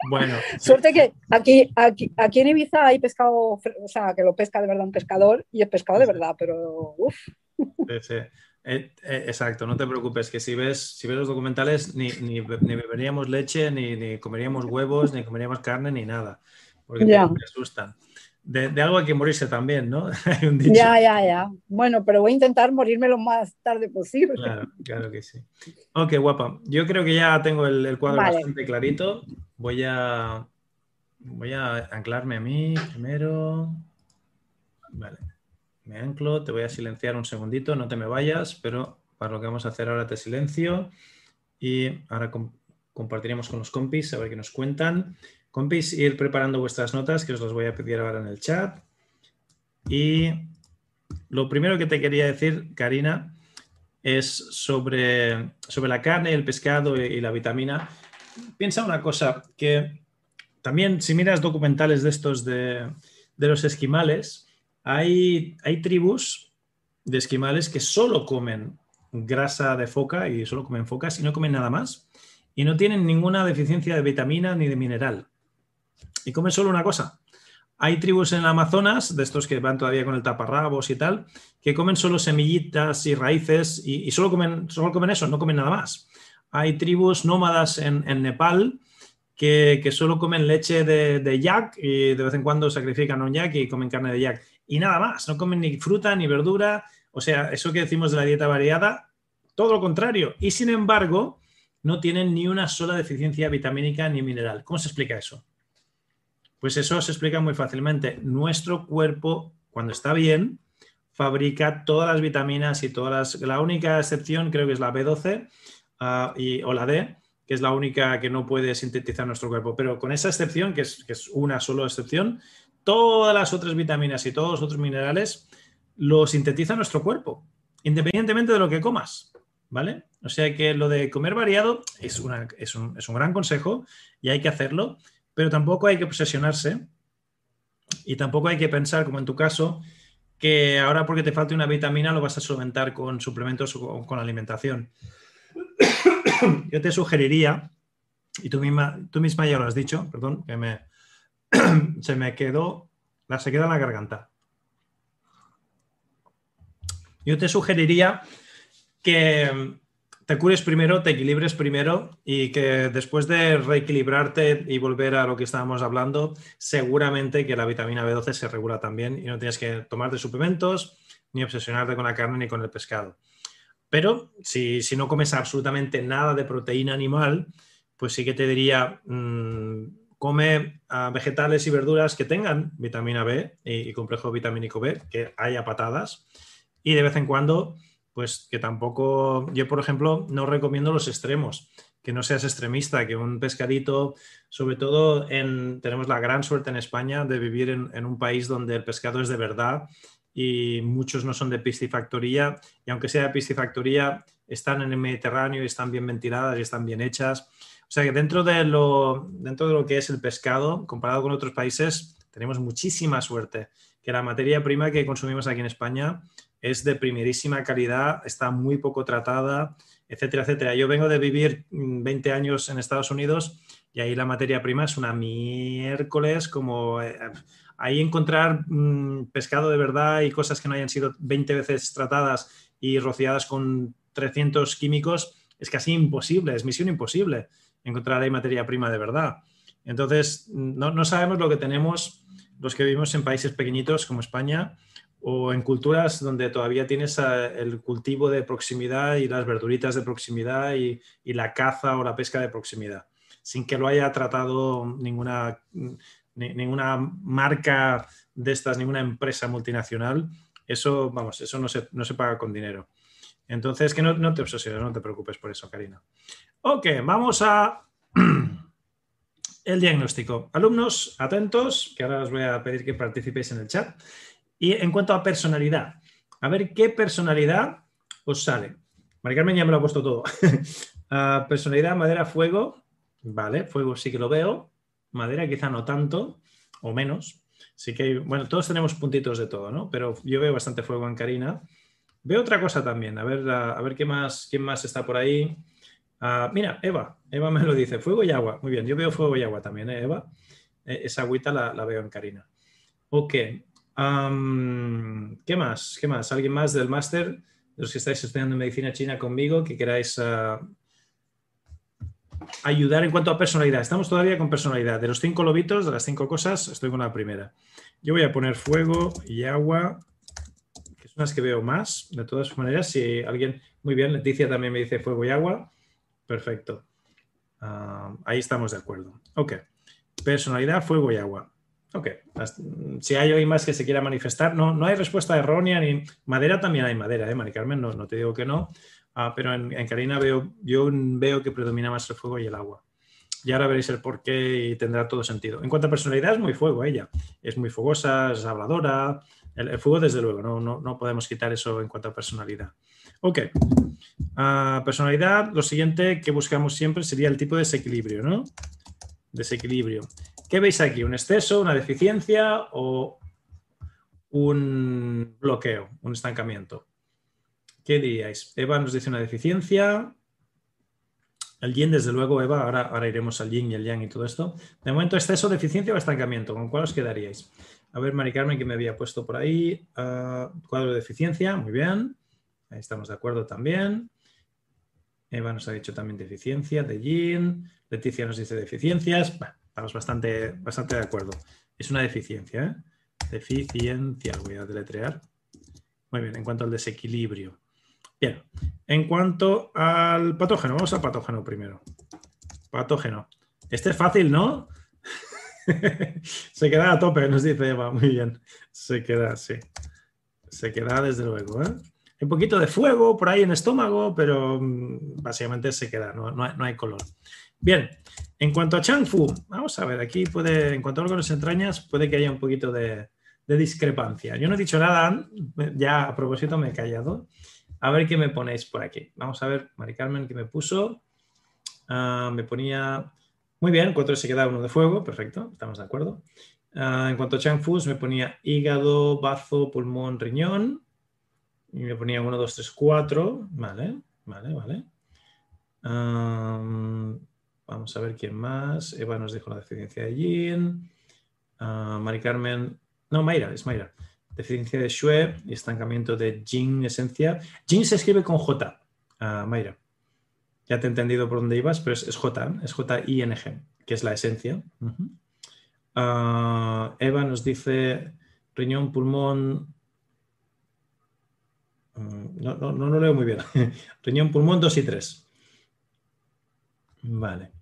Bueno. Suerte que aquí, aquí, aquí en Ibiza hay pescado, o sea, que lo pesca de verdad un pescador y es pescado de verdad, pero uff. Sí, sí. Eh, eh, exacto, no te preocupes, que si ves, si ves los documentales ni, ni, ni beberíamos leche, ni, ni, comeríamos huevos, ni comeríamos carne, ni nada, porque te, te, asustan. De, de, algo hay que morirse también, ¿no? hay un dicho. Ya, ya, ya. Bueno, pero voy a intentar morirme lo más tarde posible. Claro, claro que sí. Ok, guapa. Yo creo que ya tengo el, el cuadro vale. bastante clarito. Voy a, voy a anclarme a mí primero. Vale me anclo, te voy a silenciar un segundito, no te me vayas, pero para lo que vamos a hacer ahora te silencio y ahora com compartiremos con los compis a ver qué nos cuentan. Compis, ir preparando vuestras notas que os las voy a pedir ahora en el chat. Y lo primero que te quería decir, Karina, es sobre, sobre la carne, el pescado y, y la vitamina. Piensa una cosa, que también si miras documentales de estos de, de los esquimales, hay, hay tribus de esquimales que solo comen grasa de foca y solo comen focas y no comen nada más. Y no tienen ninguna deficiencia de vitamina ni de mineral. Y comen solo una cosa. Hay tribus en el Amazonas, de estos que van todavía con el taparrabos y tal, que comen solo semillitas y raíces y, solo, comen, solo comen eso, no comen nada más. Hay tribus nómadas en, Nepal que, solo comen leche de, yak y de vez en cuando sacrifican un yak y comen carne de yak y nada más, no comen ni fruta ni verdura, o sea, eso que decimos de la dieta variada, todo lo contrario, y sin embargo, no tienen ni una sola deficiencia vitamínica ni mineral. ¿Cómo se explica eso? Pues eso se explica muy fácilmente. Nuestro cuerpo, cuando está bien, fabrica todas las vitaminas y todas las... La única excepción creo que es la B12 uh, y, o la D, que es la única que no puede sintetizar nuestro cuerpo. Pero con esa excepción, que es, que es una sola excepción, todas las otras vitaminas y todos los otros minerales lo sintetiza nuestro cuerpo, independientemente de lo que comas. ¿Vale? O sea que lo de comer variado es, una, es, un, es un gran consejo y hay que hacerlo, pero tampoco hay que obsesionarse y tampoco hay que pensar, como en tu caso, que ahora porque te falte una vitamina lo vas a solventar con suplementos o con alimentación. Yo te sugeriría, y tú misma, tú misma ya lo has dicho, perdón, que me, se me quedó, la se queda en la garganta. Yo te sugeriría que te cures primero, te equilibres primero y que después de reequilibrarte y volver a lo que estábamos hablando, seguramente que la vitamina B12 se regula también y no tienes que tomarte suplementos ni obsesionarte con la carne ni con el pescado. Pero si, si no comes absolutamente nada de proteína animal, pues sí que te diría, mmm, come uh, vegetales y verduras que tengan vitamina B y, y, complejo vitamínico B, que haya patadas, y de vez en cuando, pues que tampoco, yo por ejemplo, no recomiendo los extremos, que no seas extremista, que un pescadito, sobre todo en, tenemos la gran suerte en España de vivir en, un país donde el pescado es de verdad y muchos no son de piscifactoría, y aunque sea de piscifactoría, están en el Mediterráneo y están bien ventiladas y están bien hechas. O sea que dentro de, lo, dentro de lo que es el pescado, comparado con otros países, tenemos muchísima suerte, que la materia prima que consumimos aquí en España es de primerísima calidad, está muy poco tratada, etcétera, etcétera. Yo vengo de vivir 20 mm, años en Estados Unidos y ahí la materia prima es una miércoles, como eh, ahí encontrar mmm, pescado de verdad y cosas que no hayan sido 20 veces tratadas y rociadas con 300 químicos es casi imposible, es misión imposible encontrar ahí materia prima de verdad. Entonces, no, no, sabemos lo que tenemos los que vivimos en países pequeñitos como España o en culturas donde todavía tienes el cultivo de proximidad y las verduritas de proximidad y, y, la caza o la pesca de proximidad, sin que lo haya tratado ninguna, ninguna marca de estas, ninguna empresa multinacional, eso, vamos, eso no se, no se paga con dinero. Entonces, que no, no te obsesiones, no te preocupes por eso, Karina. Ok, vamos a el diagnóstico. Alumnos, atentos, que ahora os voy a pedir que participéis en el chat. Y en cuanto a personalidad, a ver qué personalidad os sale. Mari Carmen ya me lo ha puesto todo. Ah, personalidad, madera, fuego. Vale, fuego sí que lo veo. Madera quizá no tanto o menos. Sí que bueno, todos tenemos puntitos de todo, ¿no? Pero yo veo bastante fuego en Karina. Veo otra cosa también. A ver, a, ver qué más, quién más está por ahí. Ah, mira, Eva. Eva me lo dice. Fuego y agua. Muy bien, yo veo fuego y agua también, ¿eh, Eva? E, esa agüita la, la, veo en Karina. Ok. ¿Qué más? ¿Qué más? ¿Alguien más del máster? De los que estáis estudiando medicina china conmigo, que queráis uh, ayudar en cuanto a personalidad. Estamos todavía con personalidad. De los cinco lobitos, de las cinco cosas, estoy con la primera. Yo voy a poner fuego y agua, que son las que veo más. De todas maneras, si alguien, muy bien, Leticia también me dice fuego y agua. Perfecto. Uh, ahí estamos de acuerdo. Ok. Personalidad, fuego y agua. Ok, si hay hoy más que se quiera manifestar, no, no hay respuesta errónea ni madera también hay madera, ¿eh, Mari Carmen? No, no te digo que no, ah, pero en, Karina veo, yo veo que predomina más el fuego y el agua. Y ahora veréis el por qué y tendrá todo sentido. En cuanto a personalidad, es muy fuego ella. Es muy fogosa, es habladora. El, fuego, desde luego, no, no, podemos quitar eso en cuanto a personalidad. Ok. Uh, personalidad, lo siguiente que buscamos siempre sería el tipo de desequilibrio, ¿no? Desequilibrio. ¿Qué veis aquí? ¿Un exceso, una deficiencia o un bloqueo, un estancamiento? ¿Qué diríais? Eva nos dice una deficiencia. El yin, desde luego, Eva, ahora, ahora iremos al yin y el yang y todo esto. De momento, exceso, deficiencia o estancamiento, ¿con cuál os quedaríais? A ver, Mari Carmen, que me había puesto por ahí. Ah, cuadro de deficiencia, muy bien. Ahí estamos de acuerdo también. Eva nos ha dicho también deficiencia de yin. Leticia nos dice deficiencias. Estamos bastante, bastante de acuerdo. Es una deficiencia, ¿eh? Deficiencia, voy a deletrear. Muy bien, en cuanto al desequilibrio. Bien, en cuanto al patógeno, vamos al patógeno primero. Patógeno. Este es fácil, ¿no? Se queda a tope, nos dice Eva. Muy bien. Se queda, sí. Se queda desde luego, ¿eh? un poquito de fuego por ahí en estómago, pero mm, básicamente se queda, no, no hay color. Bien, en cuanto a Changfu, vamos a ver, aquí puede, en cuanto a órganos entrañas, puede que haya un poquito de, discrepancia. Yo no he dicho nada, ya a propósito me he callado. A ver qué me ponéis por aquí. Vamos a ver, Mari Carmen, ¿qué me puso? Ah, me ponía, muy bien, cuatro se queda uno de fuego, perfecto, estamos de acuerdo. Ah, en cuanto a Changfu, me ponía hígado, bazo, pulmón, riñón. Y me ponía 1, 2, 3, 4. Vale, vale, vale. Ah, Vamos a ver quién más. Eva nos dijo la deficiencia de Yin. Uh, Mari Carmen. No, Mayra, es Mayra. Deficiencia de Shue y estancamiento de Jin esencia. Jin se escribe con J, uh, Mayra. Ya te he entendido por dónde ibas, pero es, J, es J-I-N-G, que es la esencia. Uh, Eva nos dice riñón, pulmón. No, no, no lo leo muy bien. riñón, pulmón 2 y 3. Vale.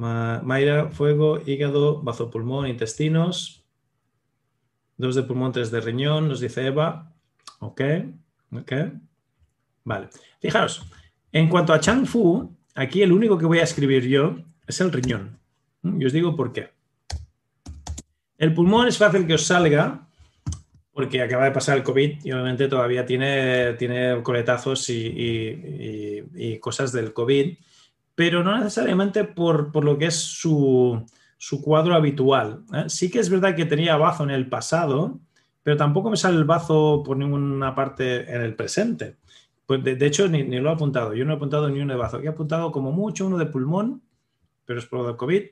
Mayra, fuego, hígado, bazo pulmón, intestinos. Dos de pulmón, tres de riñón, nos dice Eva. Ok, ok. Vale. Fijaros, en cuanto a Chang Fu, aquí el único que voy a escribir yo es el riñón. Y os digo por qué. El pulmón es fácil que os salga porque acaba de pasar el COVID y obviamente todavía tiene, tiene coletazos y cosas del COVID pero no necesariamente por, lo que es su, cuadro habitual. ¿eh? Sí que es verdad que tenía bazo en el pasado, pero tampoco me sale el bazo por ninguna parte en el presente. Pues de, hecho, ni, lo he apuntado. Yo no he apuntado ni uno de bazo. He apuntado como mucho uno de pulmón, pero es por COVID,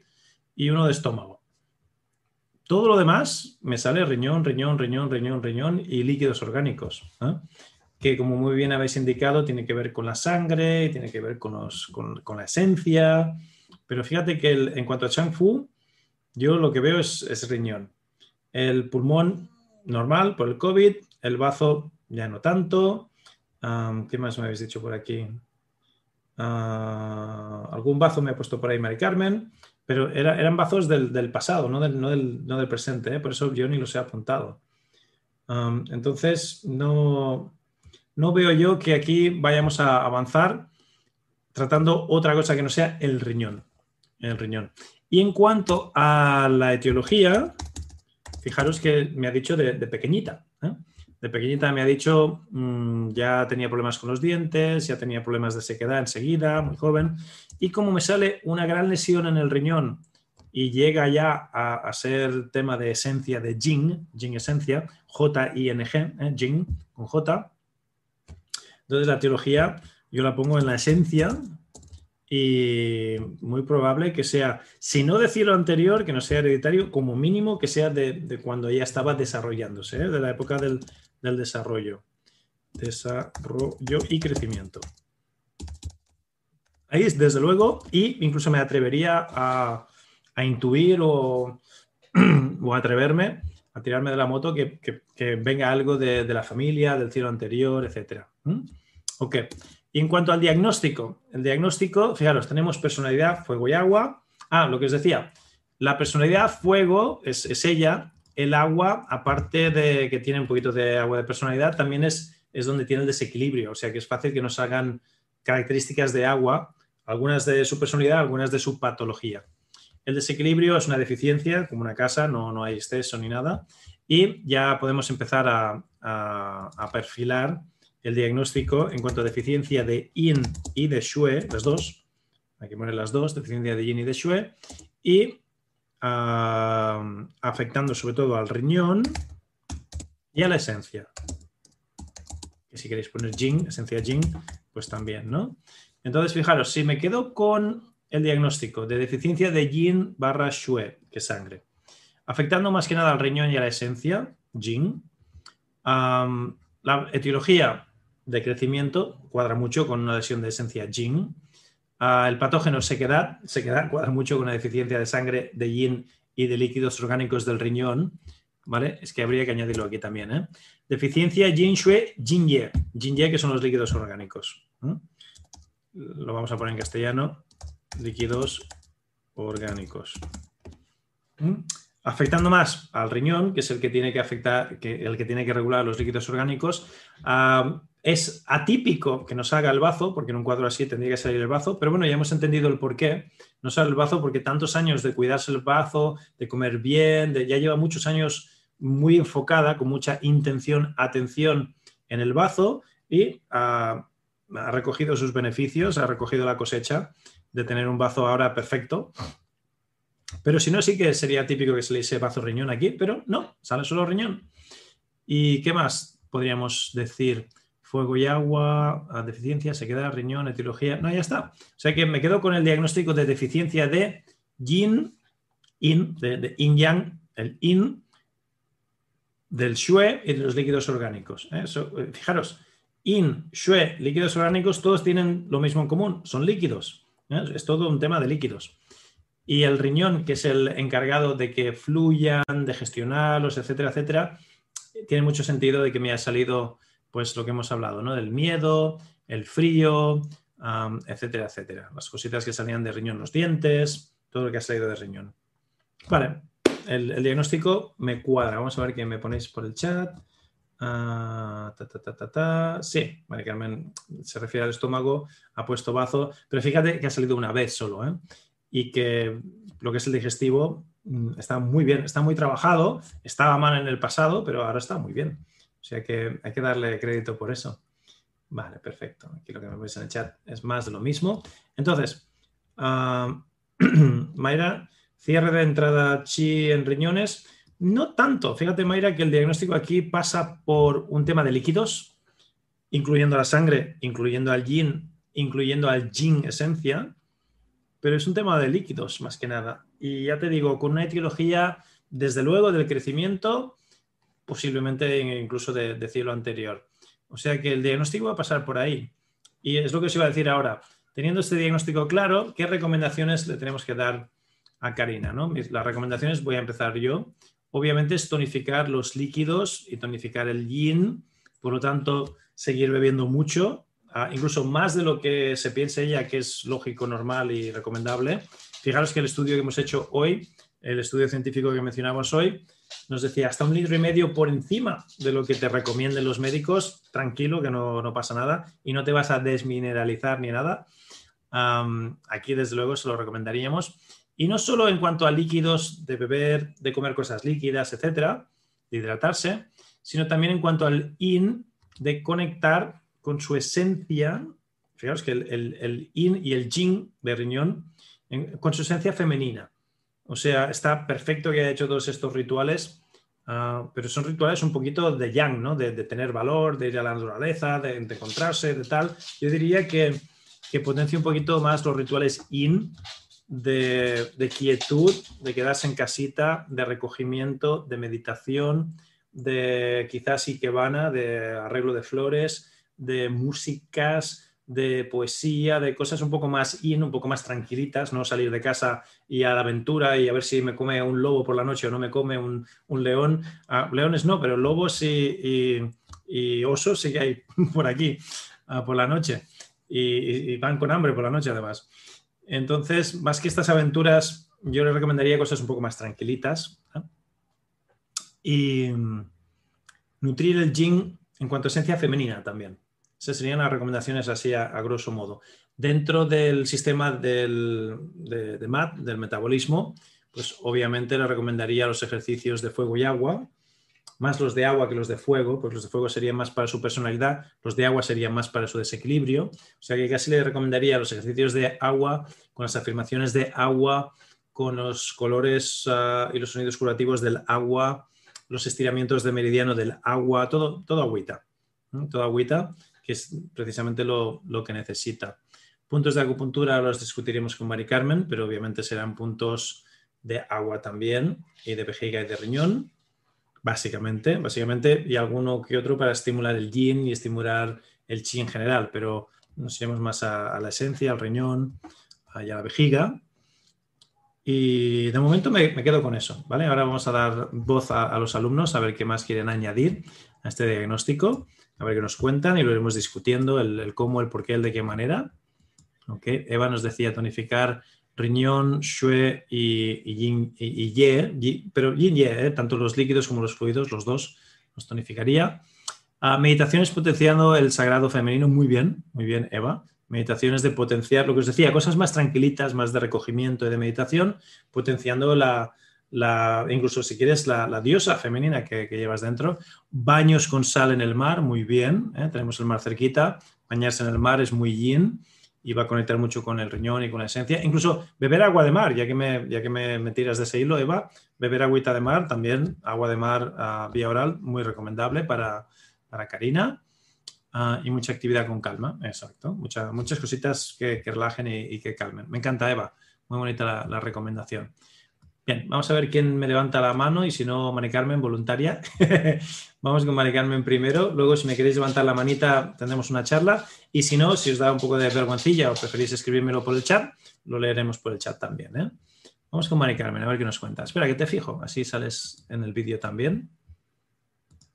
y uno de estómago. Todo lo demás me sale riñón, riñón, riñón, riñón, riñón y líquidos orgánicos. ¿eh? Que como muy bien habéis indicado, tiene que ver con la sangre, tiene que ver con, la esencia, pero fíjate que en cuanto a Chang Fu, yo lo que veo es, riñón. El pulmón normal por el COVID, el bazo ya no tanto. ¿Qué más me habéis dicho por aquí? Ah, algún bazo me ha puesto por ahí Mari Carmen. pero eran bazos del, pasado, no del, no del, presente, ¿eh? por eso yo ni los he apuntado. entonces, no, no veo yo que aquí vayamos a avanzar tratando otra cosa que no sea el riñón. El riñón. Y en cuanto a la etiología, fijaros que me ha dicho de, pequeñita. ¿eh? De pequeñita me ha dicho, mm, ya tenía problemas con los dientes, ya tenía problemas de sequedad enseguida, muy joven. Y como me sale una gran lesión en el riñón y llega ya a, ser tema de esencia de Jing, Jing esencia, J-I-N-G, ¿eh? Jing con J. Entonces la teología yo la pongo en la esencia y muy probable que sea, si no de cielo anterior, que no sea hereditario, como mínimo que sea de, cuando ya estaba desarrollándose, ¿eh? de la época del, del desarrollo. Desarrollo y crecimiento. Ahí es, desde luego, y incluso me atrevería a, intuir o, atreverme a tirarme de la moto que, venga algo de, la familia, del cielo anterior, etc. Ok. Y en cuanto al diagnóstico, el diagnóstico, fijaros, tenemos personalidad, fuego y agua. Ah, lo que os decía, la personalidad fuego es, es ella, el agua, aparte de que tiene un poquito de agua de personalidad, también es, es donde tiene el desequilibrio, o sea que es fácil que nos hagan características de agua algunas de su personalidad, algunas de su patología. El desequilibrio es una deficiencia, como una casa, no, no hay exceso ni nada, y ya podemos empezar a, perfilar el diagnóstico en cuanto a deficiencia de yin y de shue, las dos, aquí poner las dos, deficiencia de yin y de shue, y afectando sobre todo al riñón y a la esencia. Que si queréis poner yin, esencia yin, pues también, ¿no? Entonces, fijaros, si me quedo con el diagnóstico de deficiencia de yin barra shue, que es sangre, afectando más que nada al riñón y a la esencia, yin, la etiología de crecimiento cuadra mucho con una lesión de esencia yin, ah, el patógeno sequedad, sequedad cuadra mucho con una deficiencia de sangre de yin y de líquidos orgánicos del riñón, ¿vale? Es que habría que añadirlo aquí también, ¿eh? Deficiencia yin shue, yin ye, yin ye que son los líquidos orgánicos lo vamos a poner en castellano, líquidos orgánicos. Afectando más al riñón, que es el que tiene que afectar, que, el que tiene que regular los líquidos orgánicos, ah, es atípico que nos haga el bazo, porque en un cuadro así tendría que salir el bazo, pero bueno, ya hemos entendido el por qué. No sale el bazo porque tantos años de cuidarse el bazo, de comer bien, ya lleva muchos años muy enfocada, con mucha intención, atención en el bazo y uh, ha recogido sus beneficios, ha recogido la cosecha de tener un bazo ahora perfecto. Pero si no, sí que sería típico que se le hiciese bazo riñón aquí, pero no, sale solo riñón. ¿Y qué más podríamos decir? Fuego y agua, deficiencia, sequedad, riñón, etiología. No, ya está. O sea que me quedo con el diagnóstico de deficiencia de yin, in, de, yin yang, el yin, del shue y de los líquidos orgánicos. ¿eh? Eh, fijaros, in, shue, líquidos orgánicos, todos tienen lo mismo en común, son líquidos. Es todo un tema de líquidos. Y el riñón, que es el encargado de que fluyan, de gestionarlos, etcétera, etcétera, tiene mucho sentido de que me haya salido pues lo que hemos hablado, ¿no? Del miedo, el frío, etcétera, etcétera. Las cositas que salían de riñón, los dientes, todo lo que ha salido de riñón. Vale, el, diagnóstico me cuadra. Vamos a ver qué me ponéis por el chat. Ah, sí, María Carmen se refiere al estómago, ha puesto bazo, pero fíjate que ha salido una vez solo, ¿eh? Y que lo que es el digestivo mm, está muy bien, está muy trabajado, estaba mal en el pasado, pero ahora está muy bien. O sea que hay que darle crédito por eso. Vale, perfecto. Aquí lo que me veis en el chat es más de lo mismo. Entonces, uh, Mayra, cierre de entrada chi en riñones. No tanto. Fíjate, Mayra, que el diagnóstico aquí pasa por un tema de líquidos, incluyendo la sangre, incluyendo al yin, incluyendo al yin esencia, pero es un tema de líquidos más que nada. Y ya te digo, con una etiología, desde luego, del crecimiento, posiblemente incluso de, cielo anterior. O sea que el diagnóstico va a pasar por ahí. Y es lo que os iba a decir ahora. Teniendo este diagnóstico claro, ¿qué recomendaciones le tenemos que dar a Karina? ¿no? Las recomendaciones voy a empezar yo obviamente es tonificar los líquidos y tonificar el yin, por lo tanto, seguir bebiendo mucho, ah, incluso más de lo que se piensa ella que es lógico, normal y recomendable, fijaros que el estudio que hemos hecho hoy, el estudio científico que mencionamos hoy, nos decía hasta un litro y medio por encima de lo que te recomienden los médicos, tranquilo, que no, pasa nada y no te vas a desmineralizar ni nada. aquí, desde luego, se lo recomendaríamos. Y no solo en cuanto a líquidos de beber, de comer cosas líquidas, etcétera, de hidratarse, sino también en cuanto al in de conectar con su esencia. Fijaros que el, el, in y el jing de riñón, con su esencia femenina. O sea, está perfecto que haya hecho todos estos rituales, ah, pero son rituales un poquito de yang, ¿no? De, tener valor, de ir a la naturaleza, de, encontrarse, de tal. Yo diría que, que potencia un poquito más los rituales in, de, quietud, de quedarse en casita, de recogimiento, de meditación, de quizás ikebana, de arreglo de flores, de músicas, de poesía, de cosas un poco más in, un poco más tranquilitas, no salir de casa y a la aventura y a ver si me come un lobo por la noche o no me come un, león. Ah, leones no, pero lobos y, osos sí que hay por aquí ah, por la noche y, van con hambre por la noche además. Entonces, más que estas aventuras, yo les recomendaría cosas un poco más tranquilitas. Y mm, nutrir el yin en cuanto a esencia femenina también. Esas serían las recomendaciones así a, grosso modo. Dentro del sistema del, de, MAT, del metabolismo, pues obviamente le recomendaría los ejercicios de fuego y agua, más los de agua que los de fuego, pues los de fuego serían más para su personalidad, los de agua serían más para su desequilibrio. O sea que casi le recomendaría los ejercicios de agua con las afirmaciones de agua, con los colores ah, y los sonidos curativos del agua, los estiramientos de meridiano del agua, todo, todo agüita. Todo agüita, que es precisamente lo, lo que necesita. Puntos de acupuntura los discutiremos con Mari Carmen, pero obviamente serán puntos de agua también y de vejiga y de riñón básicamente, básicamente, y alguno que otro para estimular el yin y estimular el chi en general, pero nos iremos más a, la esencia, al riñón y a la vejiga. Y de momento me, quedo con eso, ¿vale? Ahora vamos a dar voz a, los alumnos a ver qué más quieren añadir a este diagnóstico, a ver qué nos cuentan y lo iremos discutiendo, el, cómo, el por qué, el de qué manera. Eva nos decía tonificar riñón, shue y, yin, y, ye, pero yin ye, ¿eh? tanto los líquidos como los fluidos, los dos, los tonificaría. Ah, meditaciones potenciando el sagrado femenino, muy bien, muy bien, Eva. Meditaciones de potenciar, lo que os decía, cosas más tranquilitas, más de recogimiento y de meditación, potenciando la, la incluso si quieres, la, diosa femenina que, llevas dentro. Baños con sal en el mar, muy bien, ¿eh? tenemos el mar cerquita. Bañarse en el mar es muy yin y va a conectar mucho con el riñón y con la esencia. Incluso beber agua de mar, ya que me, ya que me, tiras de ese hilo, Eva, beber agüita de mar también, agua de mar uh, vía oral, muy recomendable para, para Karina. Ah, y mucha actividad con calma, exacto. muchas cositas que, relajen y, que calmen. Me encanta, Eva. Muy bonita la recomendación. Bien, vamos a ver quién me levanta la mano y si no, Mari Carmen, voluntaria. vamos con Mari Carmen primero. Luego, si me queréis levantar la manita, tendremos una charla. Y si no, si os da un poco de vergüencilla o preferís escribírmelo por el chat, lo leeremos por el chat también. ¿eh? Vamos con Mari Carmen, a ver qué nos cuenta. Espera, que te fijo, así sales en el vídeo también.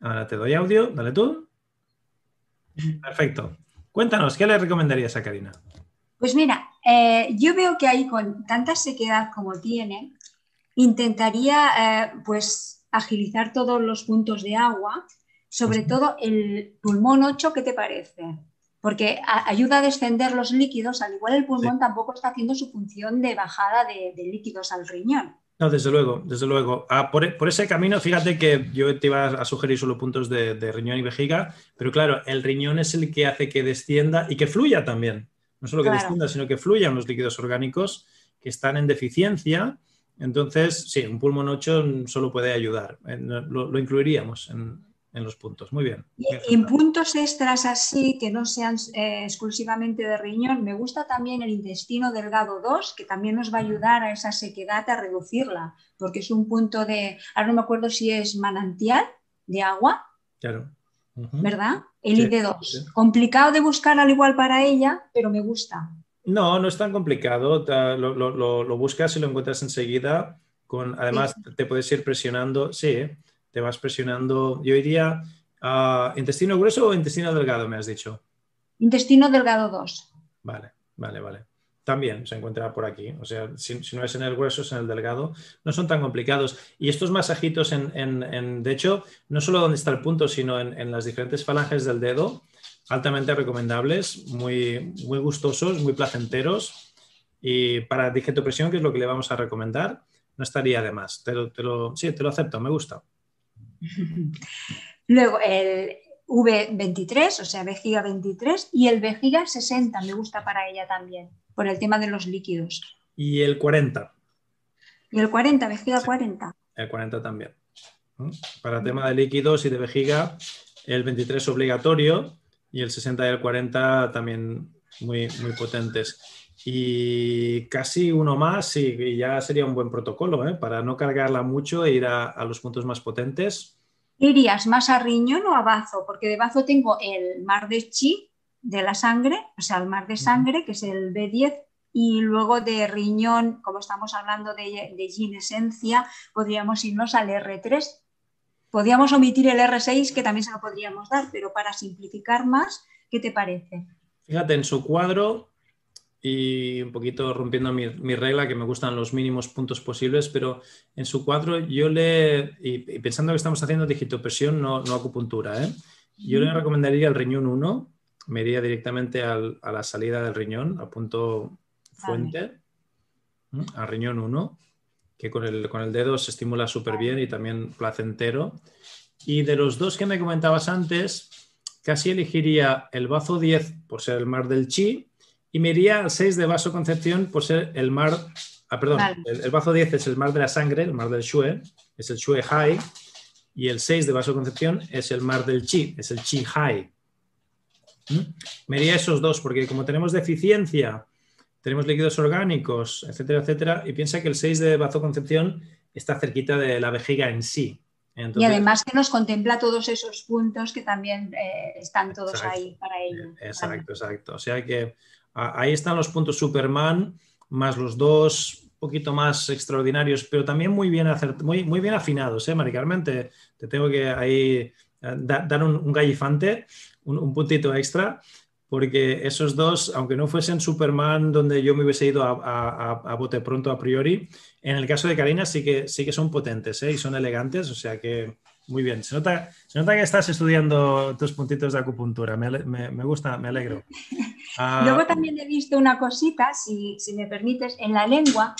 Ahora te doy audio, dale tú. Perfecto. Cuéntanos, ¿qué le recomendarías a Karina? Pues mira, eh, yo veo que ahí con tanta sequedad como tiene, intentaría eh, pues agilizar todos los puntos de agua, sobre todo el pulmón 8, ¿qué te parece? Porque ayuda a descender los líquidos, al igual el pulmón tampoco está haciendo su función de bajada de, líquidos al riñón. No, desde luego, desde luego. Ah, por, ese camino, fíjate que yo te iba a sugerir solo puntos de, riñón y vejiga, pero claro, el riñón es el que hace que descienda y que fluya también. No solo que descienda, sino que fluyan los líquidos orgánicos que están en deficiencia entonces, sí, un pulmón 8 solo puede ayudar. Eh, lo, incluiríamos en, los puntos. Muy bien. Y en puntos extras así, que no sean eh, exclusivamente de riñón, me gusta también el intestino delgado 2, que también nos va a ayudar a esa sequedad a reducirla, porque es un punto de, ahora no me acuerdo si es manantial de agua. Claro. ¿Verdad? El ID2. Complicado de buscar al igual para ella, pero me gusta. No, no es tan complicado. Lo, buscas y lo encuentras enseguida. Con, además, te puedes ir presionando. Sí, te vas presionando. Yo iría a intestino grueso o intestino delgado, me has dicho. Intestino delgado 2. Vale, vale, vale. también se encuentra por aquí. O sea, si, no es en el grueso, es en el delgado. No son tan complicados. Y estos masajitos, en, de hecho, no solo donde está el punto, sino en, las diferentes falanges del dedo, altamente recomendables, muy, muy gustosos, muy placenteros. Y para digitopresión, que es lo que le vamos a recomendar, no estaría de más. Te lo, sí, te lo acepto, me gusta. Luego, el V23, o sea, vejiga 23, y el vejiga 60, me gusta para ella también por el tema de los líquidos. Y el 40. Y el 40, vejiga 40. El 40 también. Para el tema de líquidos y de vejiga, el 23 obligatorio y el 60 y el 40 también muy, muy potentes. Y casi uno más y ya sería un buen protocolo ¿eh? para no cargarla mucho e ir a, los puntos más potentes. ¿Irías más a riñón o a bazo? Porque de bazo tengo el mar de chi, de la sangre, o sea, el mar de sangre, que es el B10, y luego de riñón, como estamos hablando de, de esencia, podríamos irnos al R3. Podríamos omitir el R6, que también se lo podríamos dar, pero para simplificar más, ¿qué te parece? Fíjate, en su cuadro, y un poquito rompiendo mi, regla, que me gustan los mínimos puntos posibles, pero en su cuadro yo le, y, pensando que estamos haciendo digitopresión, no, no acupuntura, ¿eh? yo le recomendaría el riñón 1, me iría directamente a la salida del riñón, a punto fuente, al riñón 1, que con el, con el dedo se estimula súper bien y también placentero. Y de los dos que me comentabas antes, casi elegiría el bazo 10 por ser el mar del chi y me iría al 6 de vaso concepción por ser el mar, ah, perdón, el, bazo 10 es el mar de la sangre, el mar del shue, es el shue hai, y el 6 de vaso concepción es el mar del chi, es el chi hai. ¿Mm? Me iría esos dos, porque como tenemos deficiencia, tenemos líquidos orgánicos, etcétera, etcétera, y piensa que el 6 de vasoconcepción está cerquita de la vejiga en sí. y además que nos contempla todos esos puntos que también eh, están todos ahí para ello. Exacto, exacto. O sea que ahí están los puntos Superman, más los dos poquito más extraordinarios, pero también muy bien, muy, muy bien afinados, ¿eh, Mari Carmen? Te, tengo que ahí eh, dar un, un gallifante un, puntito extra, porque esos dos, aunque no fuesen Superman donde yo me hubiese ido a, bote pronto a priori, en el caso de Karina sí que, sí que son potentes ¿eh? y son elegantes, o sea que muy bien. Se nota, se nota que estás estudiando tus puntitos de acupuntura, me, gusta, me alegro. Luego también he visto una cosita, si, me permites, en la lengua.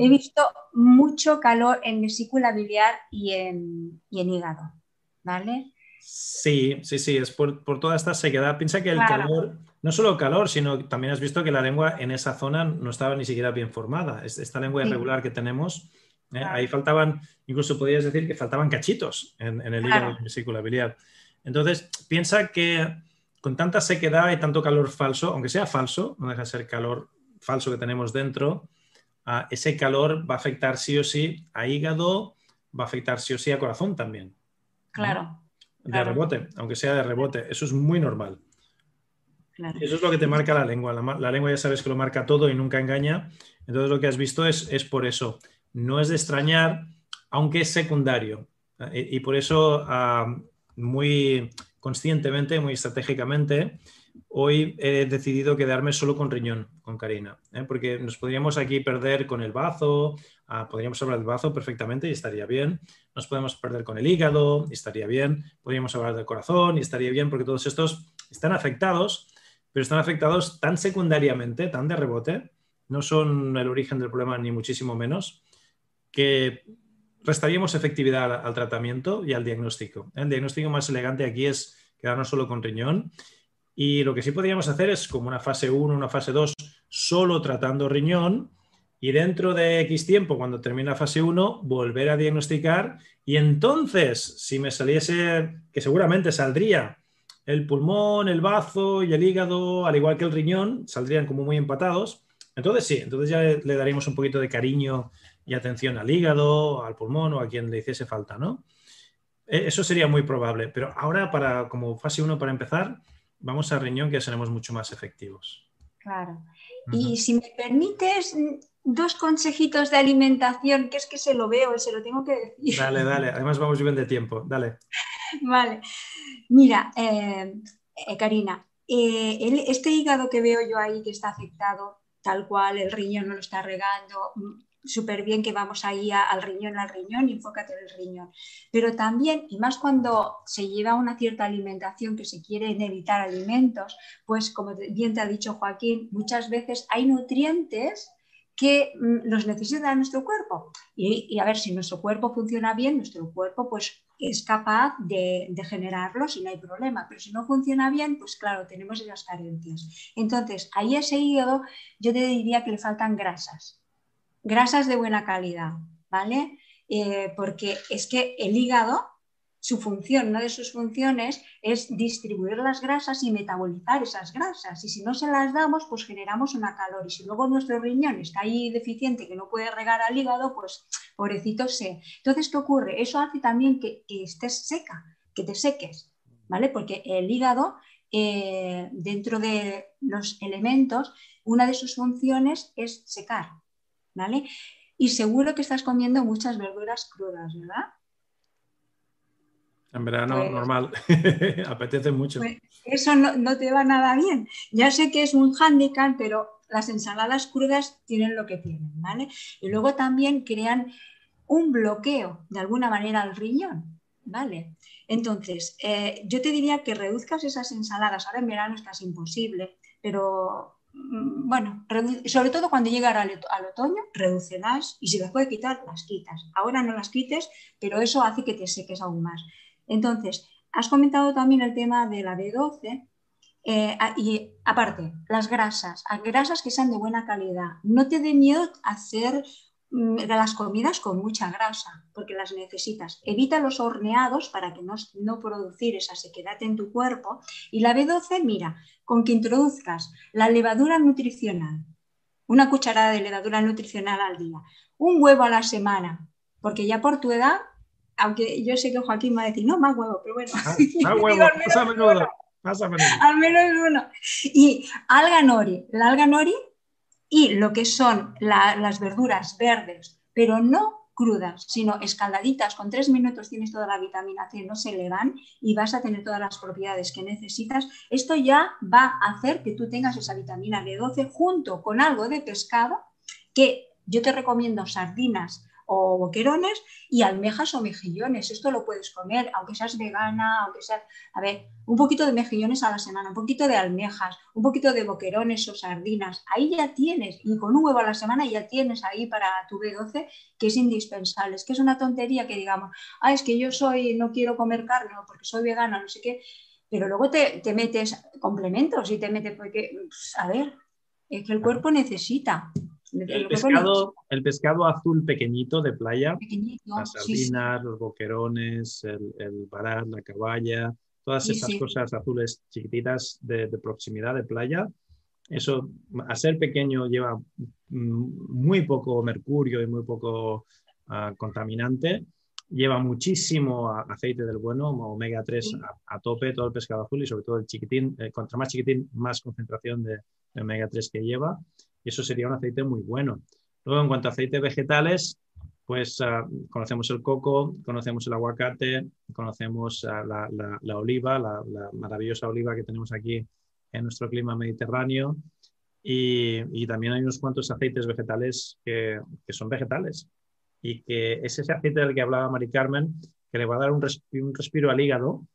He visto mucho calor en vesícula biliar y en, y en hígado, ¿vale? Sí, sí, sí, es por, toda esta sequedad. Piensa que el calor, no solo calor, sino también has visto que la lengua en esa zona no estaba ni siquiera bien formada. Esta lengua irregular que tenemos, ¿eh? ahí faltaban, incluso podrías decir que faltaban cachitos en, el hígado vesícula biliar. Entonces, piensa que con tanta sequedad y tanto calor falso, aunque sea falso, no deja de ser calor falso que tenemos dentro, ese calor va a afectar sí o sí a hígado, va a afectar sí o sí a corazón también. Claro de rebote, aunque sea de rebote. Eso es muy normal. Eso es lo que te marca la lengua. La, lengua ya sabes que lo marca todo y nunca engaña. Entonces lo que has visto es, es por eso. No es de extrañar, aunque es secundario. Y, por eso, ah, muy conscientemente, muy estratégicamente, hoy he decidido quedarme solo con riñón, con Karina, ¿eh? porque nos podríamos aquí perder con el bazo, ah, podríamos hablar del bazo perfectamente y estaría bien, nos podemos perder con el hígado y estaría bien, podríamos hablar del corazón y estaría bien, porque todos estos están afectados, pero están afectados tan secundariamente, tan de rebote, no son el origen del problema ni muchísimo menos, que restaríamos efectividad al, tratamiento y al diagnóstico. El diagnóstico más elegante aquí es quedarnos solo con riñón y lo que sí podríamos hacer es como una fase 1, una fase 2, solo tratando riñón y dentro de X tiempo, cuando termina fase 1, volver a diagnosticar y entonces, si me saliese, que seguramente saldría el pulmón, el bazo y el hígado, al igual que el riñón, saldrían como muy empatados, entonces sí, entonces ya le, daríamos un poquito de cariño y atención al hígado, al pulmón o a quien le hiciese falta, ¿no? E, eso sería muy probable, pero ahora para como fase 1 para empezar, vamos a riñón que seremos mucho más efectivos. Claro. Y si me permites, dos consejitos de alimentación, que es que se lo veo, se lo tengo que decir. Dale, dale. Además vamos bien de tiempo. Dale. Vale. Mira, eh, eh, Karina, eh, este hígado que veo yo ahí que está afectado, tal cual, el riñón no lo está regando, mm, súper bien que vamos ahí al riñón, al riñón, y enfócate en el riñón. Pero también, y más cuando se lleva una cierta alimentación que se quiere evitar alimentos, pues como bien te ha dicho Joaquín, muchas veces hay nutrientes que mm, los necesita nuestro cuerpo. Y, a ver, si nuestro cuerpo funciona bien, nuestro cuerpo pues es capaz de, de, generarlos y no hay problema. Pero si no funciona bien, pues claro, tenemos esas carencias. Entonces, ahí ese hígado yo te diría que le faltan grasas, grasas de buena calidad, ¿vale? Eh, porque es que el hígado su función, una de sus funciones es distribuir las grasas y metabolizar esas grasas. Y si no se las damos, pues generamos una calor. Y si luego nuestro riñón está ahí deficiente, que no puede regar al hígado, pues pobrecito sé. Entonces, ¿qué ocurre? Eso hace también que, estés seca, que te seques, ¿vale? Porque el hígado, eh, dentro de los elementos, una de sus funciones es secar, ¿vale? Y seguro que estás comiendo muchas verduras crudas, ¿verdad? En verano, pues normal, apetece mucho. Pues eso no, te va nada bien. Ya sé que es un hándicap, pero las ensaladas crudas tienen lo que tienen, ¿vale? Y luego también crean un bloqueo de alguna manera al riñón, ¿vale? Entonces, eh, yo te diría que reduzcas esas ensaladas. Ahora en verano es casi imposible, pero mm, bueno, sobre todo cuando llega al, al, otoño, reducelas y si las puedes quitar, las quitas. Ahora no las quites, pero eso hace que te seques aún más. Entonces, has comentado también el tema de la B12 eh, y aparte, las grasas, grasas que sean de buena calidad. No te dé miedo hacer mm, las comidas con mucha grasa, porque las necesitas. Evita los horneados para que no, no esa sequedad en tu cuerpo. Y la B12, mira, con que introduzcas la levadura nutricional, una cucharada de levadura nutricional al día, un huevo a la semana, porque ya por tu edad aunque yo sé que Joaquín va a decir, no, más huevo, pero bueno. Ah, más huevo, más a menudo, Al menos uno. Y alga nori, la alga nori y lo que son las verduras verdes, pero no crudas, sino escaldaditas, con tres minutos tienes toda la vitamina C, no se le dan y vas a tener todas las propiedades que necesitas. Esto ya va a hacer que tú tengas esa vitamina B12 junto con algo de pescado que yo te recomiendo sardinas, o boquerones y almejas o mejillones. Esto lo puedes comer, aunque seas vegana, aunque seas, a ver, un poquito de mejillones a la semana, un poquito de almejas, un poquito de boquerones o sardinas. Ahí ya tienes, y con un huevo a la semana ya tienes ahí para tu B12, que es indispensable. Es que es una tontería que digamos, ah, es que yo soy, no quiero comer carne porque soy vegana, no sé qué, pero luego te, te metes complementos y te metes, porque, pues, a ver, es que el cuerpo necesita. El pescado, el pescado azul pequeñito de playa, las sardinas, los boquerones, el, el la caballa, todas esas cosas azules chiquititas de, proximidad de playa, eso a ser pequeño lleva muy poco mercurio y muy poco ah, contaminante, lleva muchísimo aceite del bueno, omega 3 a, tope, todo el pescado azul y sobre todo el chiquitín, eh, contra más chiquitín, más concentración de, de omega 3 que lleva y eso sería un aceite muy bueno. Luego, en cuanto a aceites vegetales, pues ah, conocemos el coco, conocemos el aguacate, conocemos ah, la, oliva, la, maravillosa oliva que tenemos aquí en nuestro clima mediterráneo. Y, también hay unos cuantos aceites vegetales que, son vegetales. Y que es ese aceite del que hablaba Mari Carmen, que le va a dar un, un respiro al hígado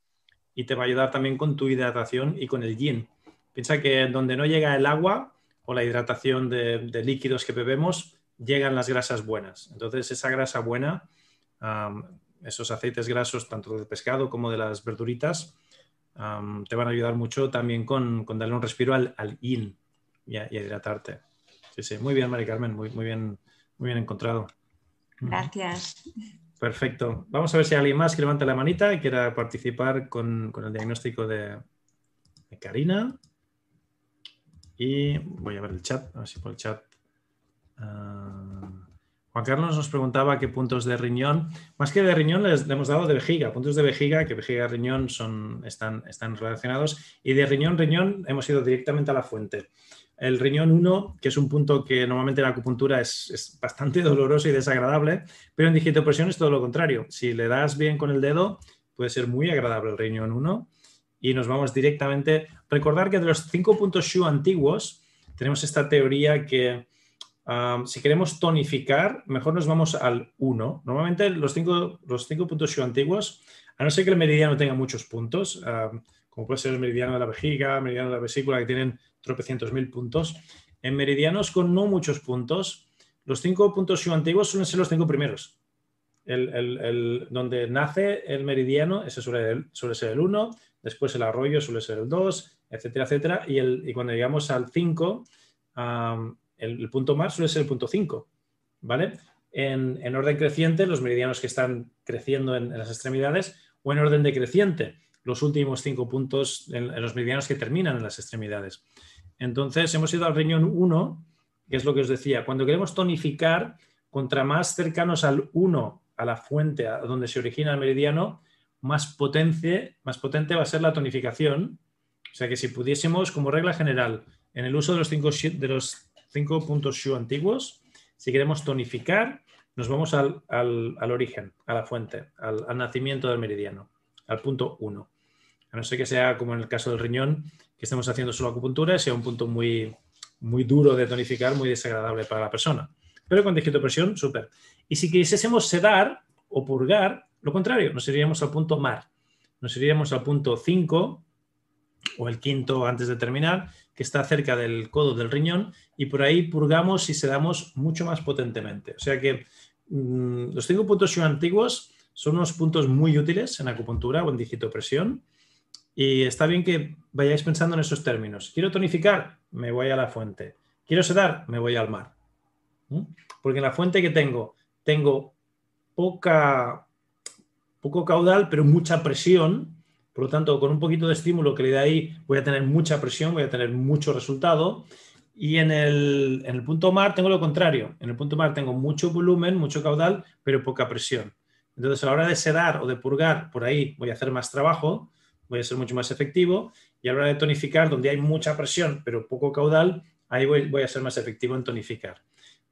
y te va a ayudar también con tu hidratación y con el yin. Piensa que donde no llega el agua, o la hidratación de, líquidos que bebemos, llegan las grasas buenas. Entonces, esa grasa buena, esos aceites grasos, tanto del pescado como de las verduritas, te van a ayudar mucho también con, darle un respiro al, al yin y a, hidratarte. Sí, sí, muy bien, Mari Carmen, muy, muy, bien, muy bien encontrado. Gracias. Perfecto. Vamos a ver si hay alguien más que levante la manita y quiera participar con, el diagnóstico de, de Karina. Y voy a ver el chat, a ver si por el chat. Ah, Juan Carlos nos preguntaba qué puntos de riñón, más que de riñón les, hemos dado de vejiga, puntos de vejiga, que vejiga y riñón son, están, están relacionados, y de riñón, riñón hemos ido directamente a la fuente. El riñón 1, que es un punto que normalmente en la acupuntura es, es, bastante doloroso y desagradable, pero en digitopresión es todo lo contrario. Si le das bien con el dedo, puede ser muy agradable el riñón 1 y nos vamos directamente. Recordar que de los cinco puntos Shu antiguos, tenemos esta teoría que si queremos tonificar, mejor nos vamos al 1. Normalmente los cinco, los cinco puntos antiguos, a no ser que el meridiano tenga muchos puntos, como puede ser el meridiano de la vejiga, el meridiano de la vesícula, que tienen tropecientos mil puntos, en meridianos con no muchos puntos, los cinco puntos antiguos suelen ser los cinco primeros. El, donde nace el meridiano, ese suele, suele ser el 1, después el arroyo suele ser el 2, etcétera, etcétera. Y, y cuando llegamos al 5, el, punto más suele ser el punto 5, ¿vale? En, orden creciente, los meridianos que están creciendo en, las extremidades, o en orden decreciente, los últimos cinco puntos en, los meridianos que terminan en las extremidades. Entonces, hemos ido al riñón 1, que es lo que os decía. Cuando queremos tonificar, contra más cercanos al 1, a la fuente a donde se origina el meridiano, más, potencia, más potente va a ser la tonificación. O sea que si pudiésemos, como regla general, en el uso de los cinco, de los cinco puntos Shu antiguos. Si queremos tonificar, nos vamos al, origen, a la fuente, al, nacimiento del meridiano, al punto 1. A no ser que sea como en el caso del riñón, que estemos haciendo solo acupuntura, sea un punto muy, muy duro de tonificar, muy desagradable para la persona. Pero con digitopresión, súper. Y si quisiésemos sedar o purgar, lo contrario, nos iríamos al punto mar. Nos iríamos al punto 5 o el quinto antes de terminar, que está cerca del codo del riñón, y por ahí purgamos y sedamos mucho más potentemente. O sea que mm, los cinco puntos antiguos son unos puntos muy útiles en acupuntura o en digitopresión. Y está bien que vayáis pensando en esos términos. Quiero tonificar, me voy a la fuente. Quiero sedar, me voy al mar. ¿Mm? Porque en la fuente que tengo, tengo poca, poco caudal, pero mucha presión por lo tanto, con un poquito de estímulo que le dé ahí, voy a tener mucha presión, voy a tener mucho resultado. Y en el, en el punto mar tengo lo contrario. En el punto mar tengo mucho volumen, mucho caudal, pero poca presión. Entonces, a la hora de sedar o de purgar, por ahí voy a hacer más trabajo, voy a ser mucho más efectivo. Y a la hora de tonificar, donde hay mucha presión, pero poco caudal, ahí voy, voy a ser más efectivo en tonificar.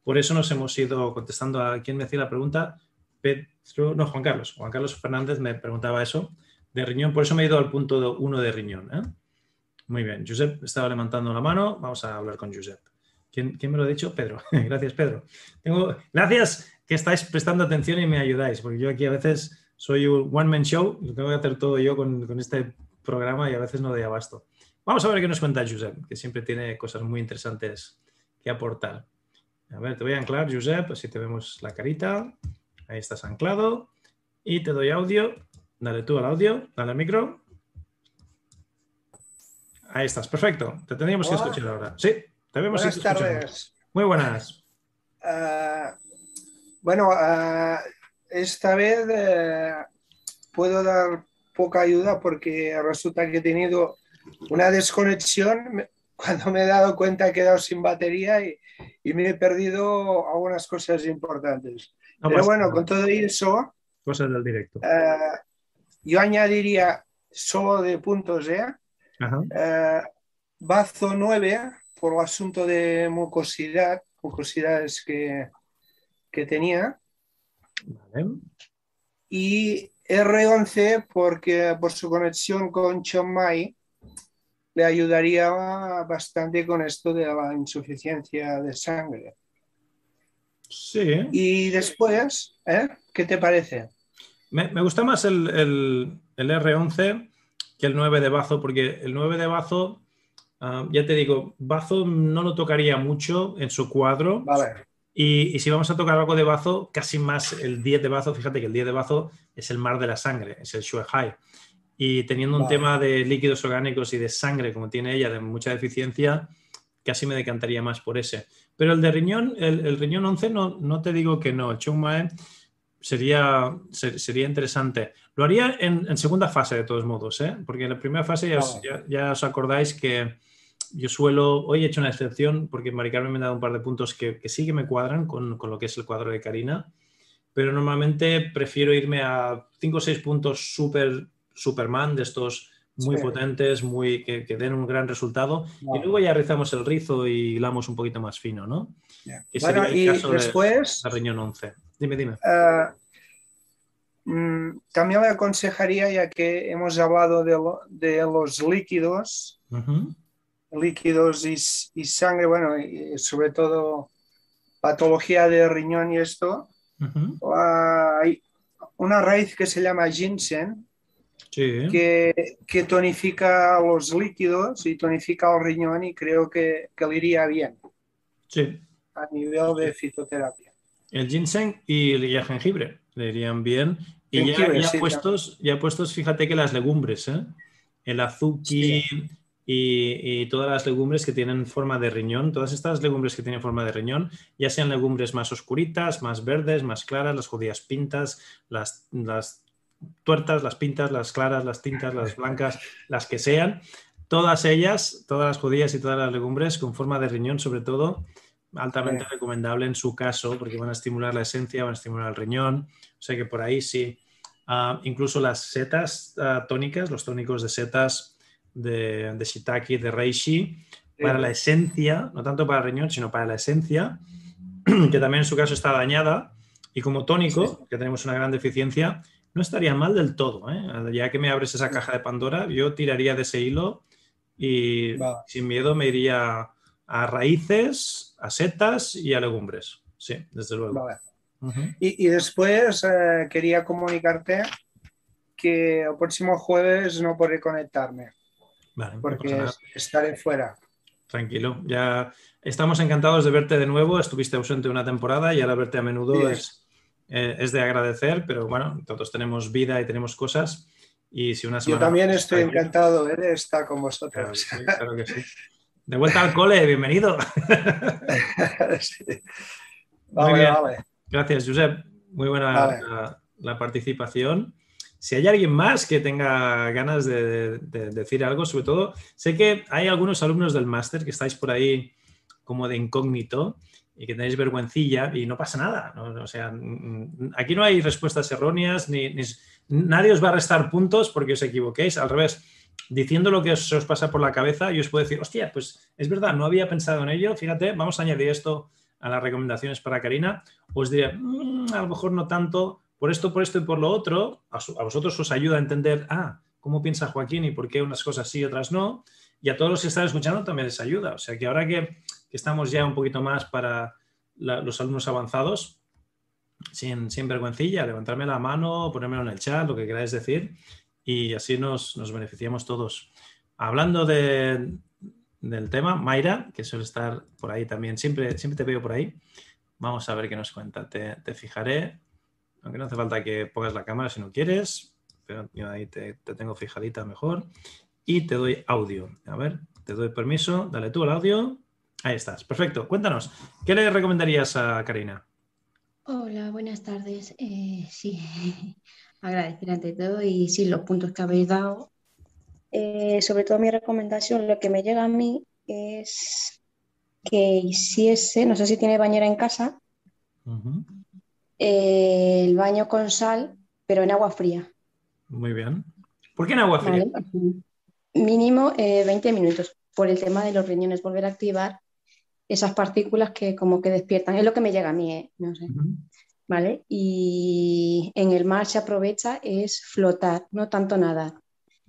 Por eso nos hemos ido contestando a quien me hacía la pregunta. Pedro, no, Juan Carlos. Juan Carlos Fernández me preguntaba eso de riñón, por eso me he ido al punto 1 de riñón. ¿eh? Muy bien, Josep estaba levantando la mano, vamos a hablar con Josep. ¿Quién, me lo ha dicho? Pedro. Gracias, Pedro. Tengo... Gracias que estáis prestando atención y me ayudáis, porque yo aquí a veces soy un one-man show, lo tengo que hacer todo yo con, este programa y a veces no doy abasto. Vamos a ver qué nos cuenta Josep, que siempre tiene cosas muy interesantes que aportar. A ver, te voy a anclar, Josep, así te vemos la carita. Ahí estás anclado. Y te doy audio Dale tú al audio, dale al micro. Ahí estás, perfecto. Te tendríamos que escuchar ahora. Sí, te vemos. Buenas tardes. Muy buenas. Ah, bueno, ah, esta vez eh, puedo dar poca ayuda porque resulta que he tenido una desconexión cuando me he dado cuenta que he quedado sin batería y, me he perdido algunas cosas importantes. Pero bueno, con todo eso... Cosas del directo. Ah, yo añadiría solo de puntos ¿eh? eh bazo 9 por el asunto de mucosidad, mucosidades que, que tenía. Y R11 porque por su conexión con Chiang Mai le ayudaría bastante con esto de la insuficiencia de sangre. Sí. Y después, ¿eh? ¿qué te parece? Me, gusta más el, R11 que el 9 de Bazo, porque el 9 de Bazo, ah, ya te digo, Bazo no lo tocaría mucho en su cuadro. Y, si vamos a tocar algo de Bazo, casi más el 10 de Bazo, fíjate que el 10 de Bazo es el mar de la sangre, es el Shuehai. Y teniendo un tema de líquidos orgánicos y de sangre, como tiene ella, de mucha deficiencia, casi me decantaría más por ese. Pero el de riñón, el, riñón 11, no, no te digo que no. El Chungmae sería, sería interesante. Lo haría en, segunda fase, de todos modos, ¿eh? porque en la primera fase ya, os acordáis que yo suelo, hoy he hecho una excepción porque Mari Carmen me ha dado un par de puntos que, sí que me cuadran con, lo que es el cuadro de Karina, pero normalmente prefiero irme a 5 o 6 puntos super Superman, de estos muy potentes, muy, que, den un gran resultado, y luego ya rizamos el rizo y hilamos un poquito más fino, ¿no? bueno, y después... De, riñón 11. Dime, dime. Uh, también le aconsejaría, ya que hemos hablado de, de los líquidos, líquidos y, y sangre, bueno, y sobre todo patología de riñón y esto, Ujú. hay una raíz que se llama ginseng Sí. que, que tonifica los líquidos y tonifica el riñón y creo que, que le iría bien Sí. a nivel de fitoterapia. El ginseng y el, jengibre le irían bien. Y ya, Jengibre, ya sí, puestos, ya puestos, fíjate que las legumbres, ¿eh? el azuki y, y todas las legumbres que tienen forma de riñón, todas estas legumbres que tienen forma de riñón, ya sean legumbres más oscuritas, más verdes, más claras, las judías pintas, las, las tuertas, las pintas, las claras, las tintas, las blancas, las que sean, todas ellas, todas las judías y todas las legumbres con forma de riñón, sobre todo, altamente Sí. recomendable en su caso, porque van a estimular la esencia, van a estimular el riñón, o sea que por ahí sí. Ah, incluso las setas ah, tónicas, los tónicos de setas de, de shiitake, de reishi, para la esencia, no tanto para el riñón, sino para la esencia, que también en su caso está dañada, y como tónico, que tenemos una gran deficiencia, no estaría mal del todo. ¿eh? Ya que me abres esa caja de Pandora, yo tiraría de ese hilo y sin miedo me iría a raíces, a setas y a legumbres. Sí, desde luego. Vale. Y, y después eh, quería comunicarte que el próximo jueves no podré conectarme Vale, porque estaré fuera. Tranquilo, ya estamos encantados de verte de nuevo. Estuviste ausente una temporada y ahora verte a menudo Sí. es, eh, es de agradecer, pero bueno, todos tenemos vida y tenemos cosas. Y si una Yo semana también más estoy aquí- encantado eh, de estar con vosotros. sí, claro que sí. De vuelta al cole, bienvenido. Sí. Vale, bien. vale. Gracias, Josep. Muy buena Vale. la, la participación. Si hay alguien más que tenga ganas de, de- de decir algo, sobre todo, sé que hay algunos alumnos del máster que estáis por ahí como de incógnito y que tenéis vergüencilla y no pasa nada. O sea, aquí no hay respuestas erróneas, ni, nadie os va a restar puntos porque os equivoquéis. Al revés, diciendo lo que os, pasa por la cabeza, yo os puedo decir, hostia, pues es verdad, no había pensado en ello. Fíjate, vamos a añadir esto a las recomendaciones para Karina. Os diré, "Mm, a lo mejor no tanto, por esto, por esto y por lo otro. A, a vosotros os ayuda a entender, ah, cómo piensa Joaquín y por qué unas cosas sí y otras no. Y a todos los que están escuchando también les ayuda. O sea que ahora que, que estamos ya un poquito más para los alumnos avanzados, sin, sin vergüencilla, levantarme la mano, ponérmelo en el chat, lo que queráis decir, y así nos, nos beneficiamos todos. Hablando de, del tema, Mayra, que suele estar por ahí también, siempre, siempre te veo por ahí. Vamos a ver qué nos cuenta. Te, te fijaré, aunque no hace falta que pongas la cámara si no quieres, pero yo ahí te, te tengo fijadita mejor. Y te doy audio. A ver, te doy permiso, dale tú el audio. Ahí estás, perfecto. Cuéntanos, ¿qué le recomendarías a Karina? Hola, buenas tardes. Eh, sí, agradecer ante todo y sí, los puntos que habéis dado. Eh, sobre todo mi recomendación, lo que me llega a mí es que hiciese, no sé si tiene bañera en casa, eh, el baño con sal, pero en agua fría, Muy bien. ¿Por qué en agua fría? ¿vale? Mínimo eh, 20 minutos, por el tema de los riñones, volver a activar esas partículas que como que despiertan. Es lo que me llega a mí, ¿eh? No sé. Ujú, ¿vale? Y en el mar se aprovecha es flotar, no tanto nadar.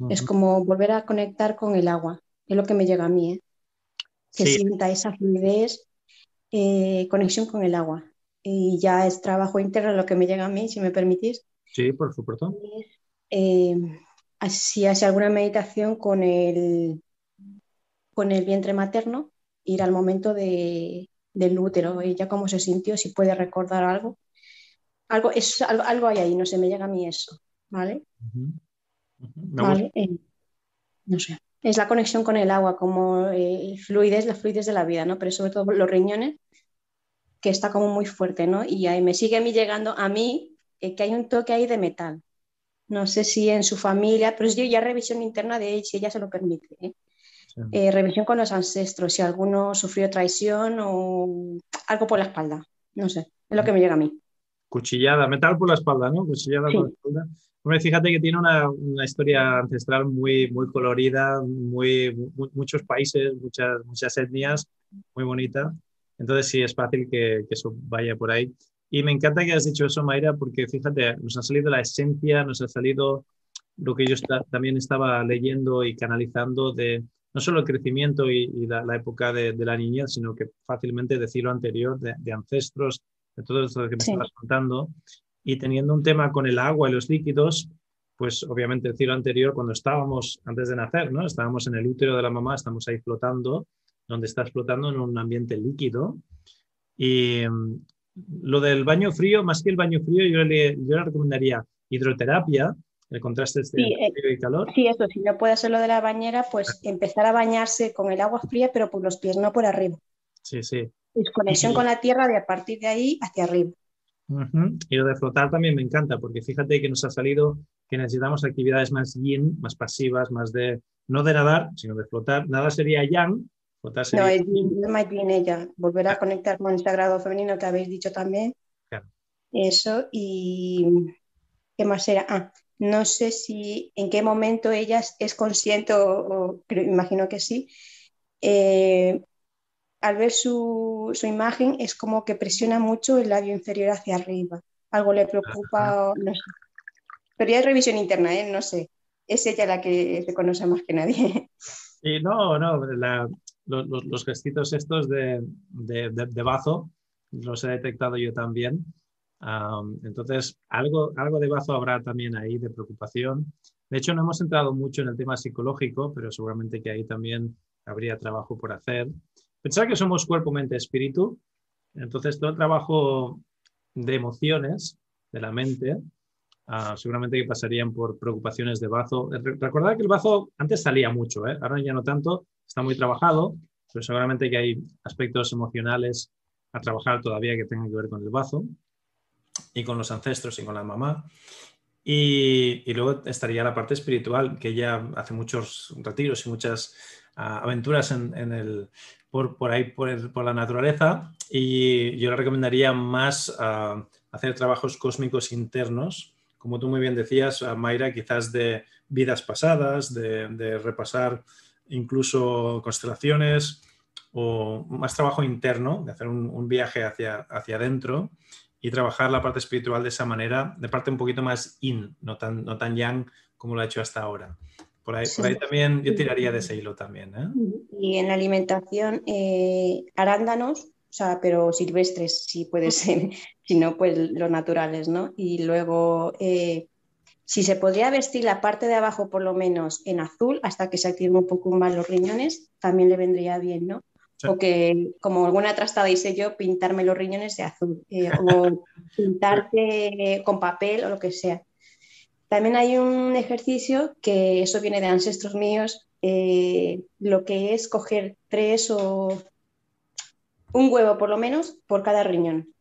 Es como volver a conectar con el agua, es lo que me llega a mí, ¿eh? Que Sí. sienta esa fluidez, eh, conexión con el agua. Y ya es trabajo interno lo que me llega a mí, si me permitís. Sí, por supuesto. Eh, si hace alguna meditación con el, con el vientre materno, ir al momento de, del útero, ella cómo se sintió, si puede recordar algo. Algo, es, algo, algo hay ahí, no sé, me llega a mí eso, ¿vale? Eh, no sé. Es la conexión con el agua, como eh, fluidez, la fluidez de la vida, ¿no? Pero sobre todo los riñones, que está como muy fuerte, ¿no? Y ahí me sigue a mí llegando a mí eh, que hay un toque ahí de metal. No sé si en su familia, pero es yo ya revisión interna de si ella se lo permite. ¿eh? Eh, revisión con los ancestros, si alguno sufrió traición o algo por la espalda. No sé, es lo que me llega a mí. Cuchillada, metal por la espalda, ¿no? Cuchillada Sí. por la espalda. Hombre, fíjate que tiene una, una historia ancestral muy, muy colorida, muy, mu- muchos países, muchas, muchas etnias, muy bonita. Entonces sí es fácil que, que eso vaya por ahí. Y me encanta que has dicho eso, Mayra, porque fíjate, nos ha salido la esencia, nos ha salido lo que yo esta- también estaba leyendo y canalizando de no solo el crecimiento y, la, época de, la niñez, sino que fácilmente decir lo anterior, de, ancestros, de todo esto que me estabas contando, y teniendo un tema con el agua y los líquidos, pues obviamente decir lo anterior, cuando estábamos antes de nacer, ¿no? Estábamos en el útero de la mamá, estamos ahí flotando, donde estás flotando en un ambiente líquido. Y mm, lo del baño frío, más que el baño frío, yo le, yo le recomendaría hidroterapia, el contraste eh, frío y calor. Sí, eso, si no puede ser lo de la bañera, pues empezar a bañarse con el agua fría, pero por los pies, no por arriba. Sí, sí. conexión con la tierra de a partir de ahí hacia arriba. Y lo de flotar también me encanta, porque fíjate que nos ha salido que necesitamos actividades más yin, más pasivas, más de, no de nadar, sino de flotar. Nada sería yang, flotar sería... No, es más bien ella, volver a conectar con el sagrado femenino que habéis dicho también. Claro. Eso, y ¿qué más era? Ah, no sé si en qué momento ella es consciente, o, imagino que sí, eh, al ver su, imagen es como que presiona mucho el labio inferior hacia arriba. Algo le preocupa, no sé. Pero ya es revisión interna, ¿eh? no sé. Es ella la que se conoce más que nadie. Sí, no, no, los, los, gestitos estos de, de, bazo los he detectado yo también. Entonces, algo, algo de bazo habrá también ahí de preocupación. De hecho, no hemos entrado mucho en el tema psicológico, pero seguramente que ahí también habría trabajo por hacer. Pensar que somos cuerpo, mente, espíritu. Entonces, todo trabajo de emociones de la mente, ah, seguramente que pasarían por preocupaciones de bazo. Recordad que el bazo antes salía mucho, ¿eh? ahora ya no tanto, está muy trabajado, pero seguramente que hay aspectos emocionales a trabajar todavía que tengan que ver con el bazo y con los ancestros y con la mamá. Y, y luego estaría la parte espiritual, que ella hace muchos retiros y muchas aventuras en, el, por, por, ahí, por, por, la naturaleza, y yo le recomendaría más hacer trabajos cósmicos internos, como tú muy bien decías, Mayra, quizás de vidas pasadas, de, repasar incluso constelaciones o más trabajo interno, de hacer un, viaje hacia, hacia adentro y trabajar la parte espiritual de esa manera, de parte un poquito más in, no tan, no tan yang como lo ha hecho hasta ahora. Por ahí, también yo tiraría de ese hilo también. ¿eh? Y en la alimentación, eh, arándanos, o sea, pero silvestres, si puede ser, si no, pues los naturales, ¿no? Y luego, eh, si se podría vestir la parte de abajo por lo menos en azul hasta que se activen un poco más los riñones, también le vendría bien, ¿no? O que, como alguna trastada hice yo, pintarme los riñones de azul o pintarte con papel o lo que sea. También hay un ejercicio que eso viene de ancestros míos, eh, lo que es coger tres o un huevo por lo menos por cada riñón,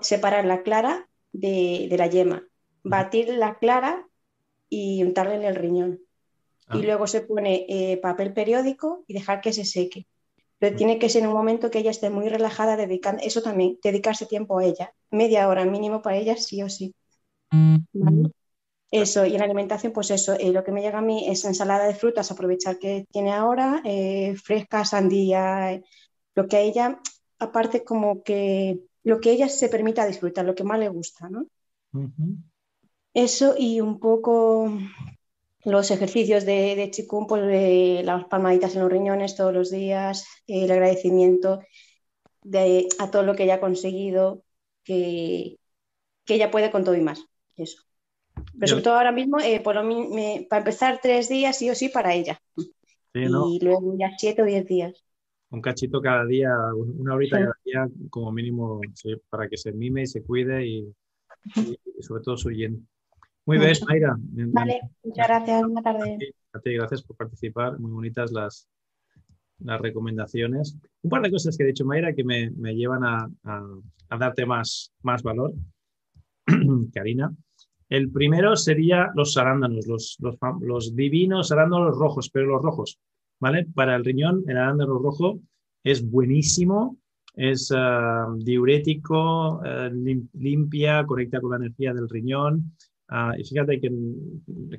separar la clara de, la yema, batir la clara y untarle en el riñón. Y ah. luego se pone eh, papel periódico y dejar que se seque. Pero tiene que ser en un momento que ella esté muy relajada, dedicando, eso también, dedicarse tiempo a ella, media hora mínimo para ella, sí o sí. Eso, y en alimentación, pues eso, eh, lo que me llega a mí es ensalada de frutas, aprovechar que tiene ahora, eh, fresca, sandía, eh, lo que a ella, aparte como que lo que ella se permita disfrutar, lo que más le gusta, ¿no? Eso y un poco los ejercicios de, de chikung, pues las palmaditas en los riñones todos los días, el agradecimiento de, a todo lo que ella ha conseguido, que, que ella puede con todo y más, eso. Pero sobre todo ahora mismo, eh, por para empezar tres días sí o sí para ella. Y luego ya siete o diez días. Un cachito cada día, una horita cada día como mínimo para que se mime y se cuide y, sobre todo su yen. Muy bien, Mayra. Vale, muchas gracias. Buenas tardes. A ti, gracias por participar. Muy bonitas las, las recomendaciones. Un par de cosas que ha dicho Mayra que me, me llevan a, a, darte más, más valor, Karina. El primero sería los arándanos, los, los, divinos arándanos rojos, pero los rojos, ¿vale? Para el riñón, el arándano rojo es buenísimo, es ah, diurético, eh, limpia, conecta con la energía del riñón. Ah, y fíjate que,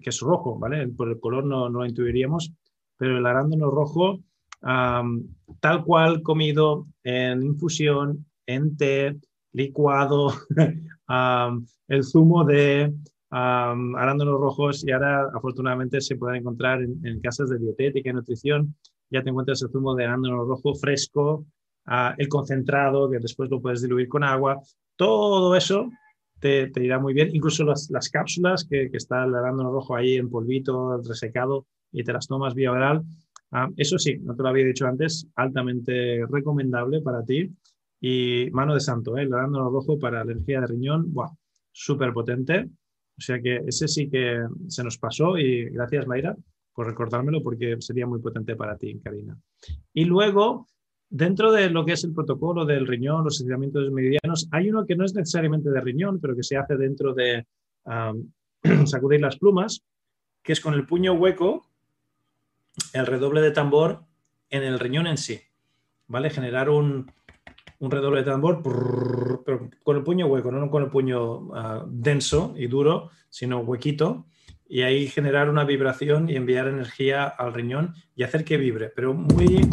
que, es rojo, ¿vale? Por el color no, no lo intuiríamos, pero el arándano rojo, tal cual comido en infusión, en té, licuado, el zumo de arándanos rojos y ahora afortunadamente se pueden encontrar en, casas de dietética y nutrición ya te encuentras el zumo de arándano rojo fresco, ah, el concentrado, que después lo puedes diluir con agua. Todo eso te, irá muy bien. Incluso las, las cápsulas que, está el arándano rojo ahí en polvito, resecado, y te las tomas vía oral. Ah, eso sí, no te lo había dicho antes, altamente recomendable para ti. Y mano de santo, ¿eh? el arándano rojo para alergia de riñón, wow, súper potente. O sea que ese sí que se nos pasó y gracias Mayra por recordármelo porque sería muy potente para ti, Karina. Y luego, dentro de lo que es el protocolo del riñón, los estiramientos meridianos, hay uno que no es necesariamente de riñón, pero que se hace dentro de sacudir las plumas, que es con el puño hueco, el redoble de tambor en el riñón en sí. ¿Vale? Generar un, un redoble de tambor, pero con el puño hueco, no con el puño uh, denso y duro, sino huequito, y ahí generar una vibración y enviar energía al riñón y hacer que vibre, pero muy.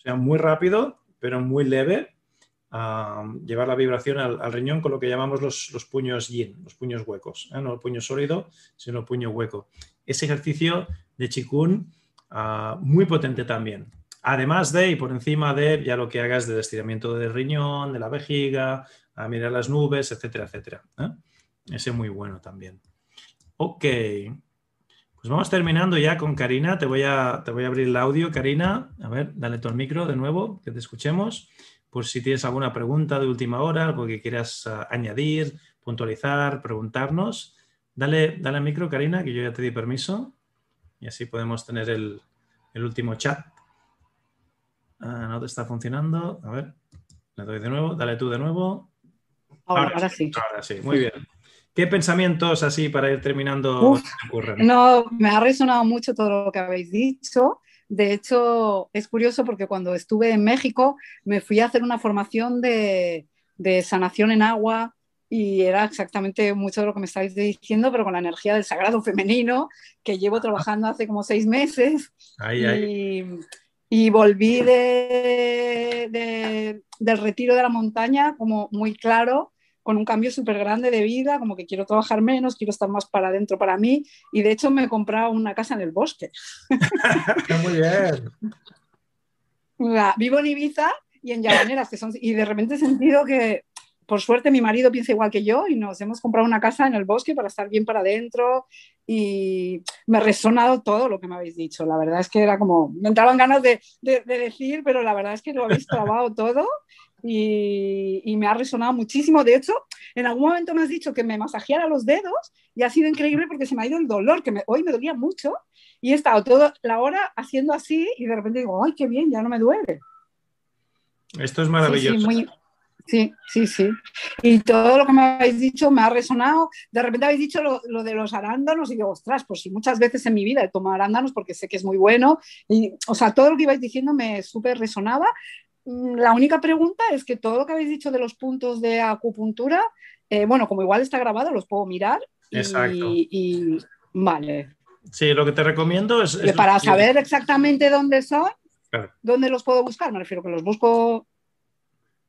O sea, muy rápido, pero muy leve, llevar la vibración al, riñón con lo que llamamos los, los puños yin, los puños huecos, ¿eh? no el puño sólido, sino el puño hueco. Ese ejercicio de chikun uh, muy potente también. Además de y por encima de ya lo que hagas del estiramiento del riñón, de la vejiga, a mirar las nubes, etcétera, etcétera. ¿eh? Ese muy bueno también. Ok. Pues vamos terminando ya con Karina. Te voy, a, te voy a abrir el audio, Karina. A ver, dale tu micro de nuevo, que te escuchemos. Por si tienes alguna pregunta de última hora, algo que quieras uh, añadir, puntualizar, preguntarnos. Dale, dale al micro, Karina, que yo ya te di permiso. Y así podemos tener el, el último chat. Ah, no te está funcionando. A ver, le doy de nuevo. Dale tú de nuevo. Ahora sí. Ahora sí, muy bien. ¿Qué pensamientos así para ir terminando Uf, ocurren? No, me ha resonado mucho todo lo que habéis dicho. De hecho, es curioso porque cuando estuve en México me fui a hacer una formación de, de sanación en agua y era exactamente mucho de lo que me estáis diciendo, pero con la energía del sagrado femenino, que llevo trabajando hace como seis meses. Ay, y, ay. y, volví de, de, del retiro de la montaña como muy claro con un cambio súper grande de vida, como que quiero trabajar menos, quiero estar más para adentro para mí, y de hecho me he comprado una casa en el bosque. Muy bien. Vivo en Ibiza y en Llavaneras, que son, y de repente he sentido que, por suerte, mi marido piensa igual que yo y nos hemos comprado una casa en el bosque para estar bien para adentro y me ha resonado todo lo que me habéis dicho. La verdad es que era como, me entraban ganas de, de, de decir, pero la verdad es que lo habéis clavado todo y, y, me ha resonado muchísimo. De hecho, en algún momento me has dicho que me masajeara los dedos y ha sido increíble porque se me ha ido el dolor, que me, hoy me dolía mucho y he estado toda la hora haciendo así y de repente digo, ¡ay, qué bien! Ya no me duele. Esto es maravilloso. Sí, sí, muy, sí, sí, sí. Y todo lo que me habéis dicho me ha resonado. De repente habéis dicho lo, lo, de los arándanos y digo, ostras, pues sí, muchas veces en mi vida he tomado arándanos porque sé que es muy bueno. Y, o sea, todo lo que ibais diciendo me súper resonaba la única pregunta es que todo lo que habéis dicho de los puntos de acupuntura, eh, bueno, como igual está grabado, los puedo mirar. Y, Exacto. y vale. Sí, lo que te recomiendo es... es para saber exactamente dónde son, claro. dónde los puedo buscar, me refiero que los busco...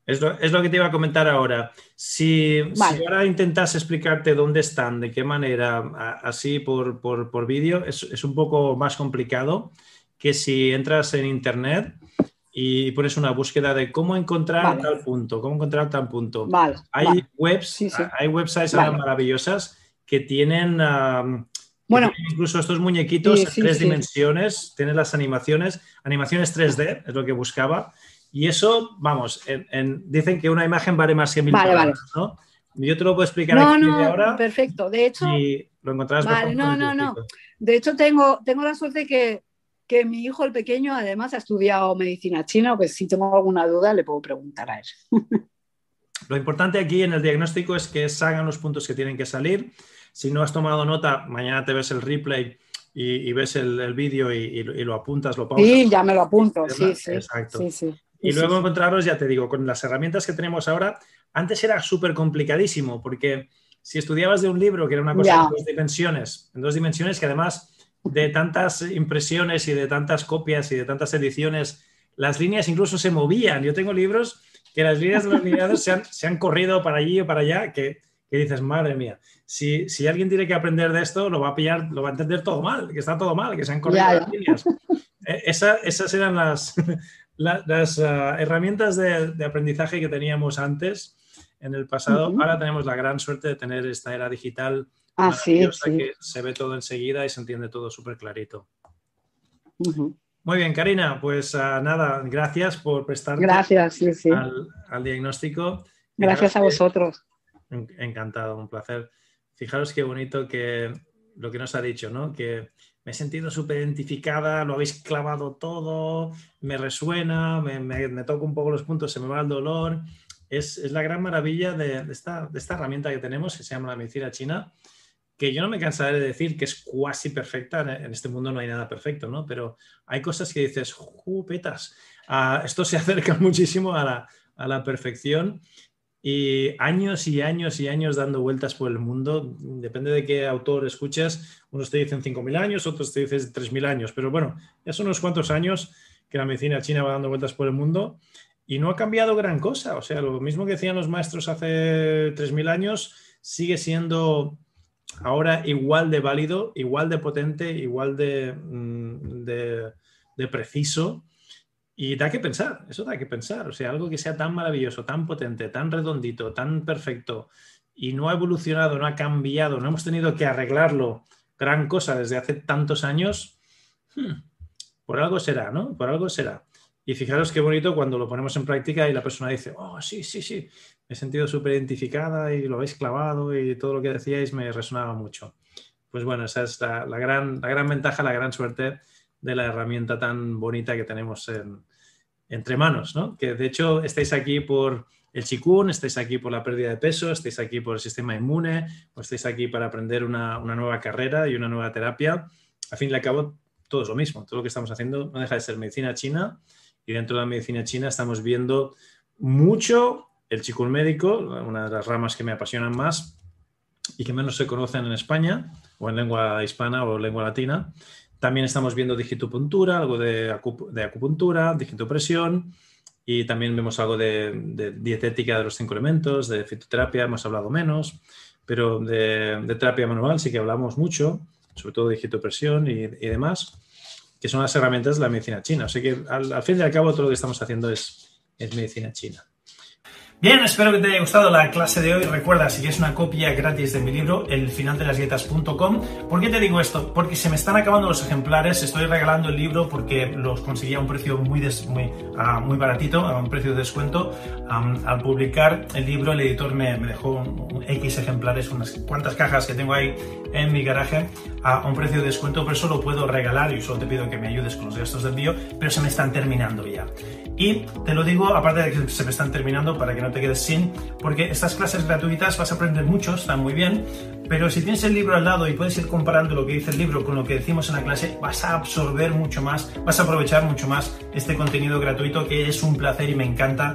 Es lo, es lo que te iba a comentar ahora. Si, vale. si, ahora intentas explicarte dónde están, de qué manera, así por, por, por vídeo, es, es un poco más complicado que si entras en internet y pones una búsqueda de cómo encontrar vale. tal punto, cómo encontrar tal punto. Vale, hay vale. webs, sí, sí. hay websites maravillosas que tienen, um, bueno, que tienen incluso estos muñequitos sí, en tres dimensiones, tienen las animaciones, animaciones 3D, es lo que buscaba. Y eso, vamos, en, en, dicen que una imagen vale más que mil palabras, ¿no? Yo te lo puedo explicar no, aquí no, de ahora. Perfecto, de hecho. Y lo encontrarás vale, no, no, no. De hecho, tengo, tengo la suerte que que mi hijo, el pequeño, además ha estudiado medicina china, o que si tengo alguna duda le puedo preguntar a él. Lo importante aquí en el diagnóstico es que salgan los puntos que tienen que salir. Si no has tomado nota, mañana te ves el replay y, y ves el, el vídeo y, y, y, lo apuntas, lo pausas. Sí, ya me lo apunto, sí, sí. Exacto. Sí, sí. Y luego encontraros, ya te digo, con las herramientas que tenemos ahora, antes era súper complicadísimo, porque si estudiabas de un libro que era una cosa Ya. en dos dimensiones, en dos dimensiones que además de tantas impresiones y de tantas copias y de tantas ediciones, las líneas incluso se movían. Yo tengo libros que las líneas de los lineados se han, se han corrido para allí o para allá, que, que dices, madre mía, si, si, alguien tiene que aprender de esto, lo va a pillar, lo va a entender todo mal, que está todo mal, que se han corrido las líneas. Eh, esas eran las, las, ah, herramientas de, aprendizaje que teníamos antes en el pasado. Ahora tenemos la gran suerte de tener esta era digital ah, sí, que se ve todo enseguida y se entiende todo súper clarito. Muy bien, Karina, pues ah, nada, gracias por prestarte gracias, al, diagnóstico. Gracias a vosotros. Encantado, un placer. Fijaros qué bonito que lo que nos ha dicho, ¿no? Que me he sentido súper identificada, lo habéis clavado todo, me resuena, me, me, toco un poco los puntos, se me va el dolor. Es, es la gran maravilla de, esta, de, esta, herramienta que tenemos, que se llama la medicina china, que yo no me cansaré de decir que es cuasi perfecta. En este mundo no hay nada perfecto, ¿no? Pero hay cosas que dices, ¡jupetas! Ah, esto se acerca muchísimo a la, a la perfección y años y años y años dando vueltas por el mundo. Depende de qué autor escuchas. Unos te dicen 5.000 años, otros te dicen 3.000 años. Pero bueno, ya son unos cuantos años que la medicina china va dando vueltas por el mundo y no ha cambiado gran cosa. O sea, lo mismo que decían los maestros hace 3.000 años sigue siendo ahora igual de válido, igual de potente, igual de, mm, de preciso y da que pensar, eso da que pensar. O sea, algo que sea tan maravilloso, tan potente, tan redondito, tan perfecto y no ha evolucionado, no ha cambiado, no hemos tenido que arreglarlo gran cosa desde hace tantos años, hmm, por algo será, ¿no? Por algo será. Y fijaros qué bonito cuando lo ponemos en práctica y la persona dice, oh, sí, sí, sí, me he sentido súper identificada y lo habéis clavado y todo lo que decíais me resonaba mucho. Pues bueno, esa es la, gran, la gran ventaja, la gran suerte de la herramienta tan bonita que tenemos entre manos, ¿no? Que de hecho estáis aquí por el chikun, estáis aquí por la pérdida de peso, estáis aquí por el sistema inmune, o estáis aquí para aprender una, nueva carrera y una nueva terapia. A fin y al cabo, todo es lo mismo. Todo lo que estamos haciendo no deja de ser medicina china y dentro de la medicina china estamos viendo mucho el chikun médico, una de las ramas que me apasionan más y que menos se conocen en España o en lengua hispana o lengua latina, también estamos viendo digitopuntura, algo de, acupuntura, digitopresión y también vemos algo de, dietética de los cinco elementos, de fitoterapia hemos hablado menos, pero de, terapia manual sí que hablamos mucho, sobre todo de digitopresión y, demás, que son las herramientas de la medicina china. O sea que al, fin y al cabo todo lo que estamos haciendo es medicina china. Bien, espero que te haya gustado la clase de hoy. Recuerda, si quieres una copia gratis de mi libro, elfinaldelasdietas.com. ¿Por qué te digo esto? Porque se me están acabando los ejemplares. Estoy regalando el libro porque los conseguí a un precio muy, muy, muy baratito, a un precio de descuento. al publicar el libro, el editor me, dejó un, X ejemplares, unas cuantas cajas que tengo ahí en mi garaje, a un precio de descuento. Por eso lo puedo regalar y solo te pido que me ayudes con los gastos de envío, pero se me están terminando ya. Y te lo digo, aparte de que se me están terminando, para que no te quedes sin, porque estas clases gratuitas vas a aprender mucho, están muy bien, pero si tienes el libro al lado y puedes ir comparando lo que dice el libro con lo que decimos en la clase, vas a absorber mucho más, vas a aprovechar mucho más este contenido gratuito que es un placer y me encanta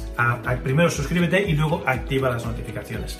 primero suscríbete y luego activa las notificaciones.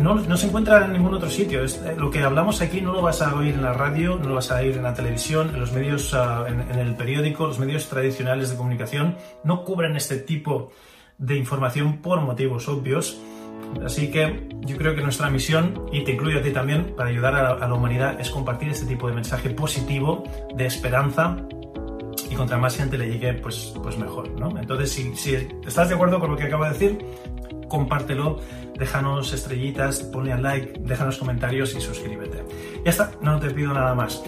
no, no, se encuentra en ningún otro sitio. Es, eh, lo que hablamos aquí no lo vas a oír en la radio, no lo vas a oír en la televisión, en los medios, uh, en, el periódico, los medios tradicionales de comunicación no cubren este tipo de información por motivos obvios. Así que yo creo que nuestra misión, y te incluyo a ti también, para ayudar a, la humanidad, es compartir este tipo de mensaje positivo, de esperanza, y contra más gente le llegue, pues, pues mejor, ¿no? Entonces, si estás de acuerdo con lo que acabo de decir, compártelo, déjanos estrellitas, ponle al like, déjanos comentarios y suscríbete. Ya está, no te pido nada más.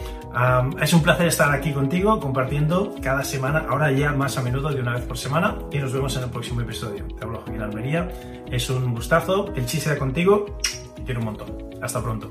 Es un placer estar aquí contigo compartiendo cada semana, ahora ya más a menudo de una vez por semana y nos vemos en el próximo episodio. Te hablo Joaquín Almería, es un gustazo, el chiste contigo, te quiero un montón. Hasta pronto.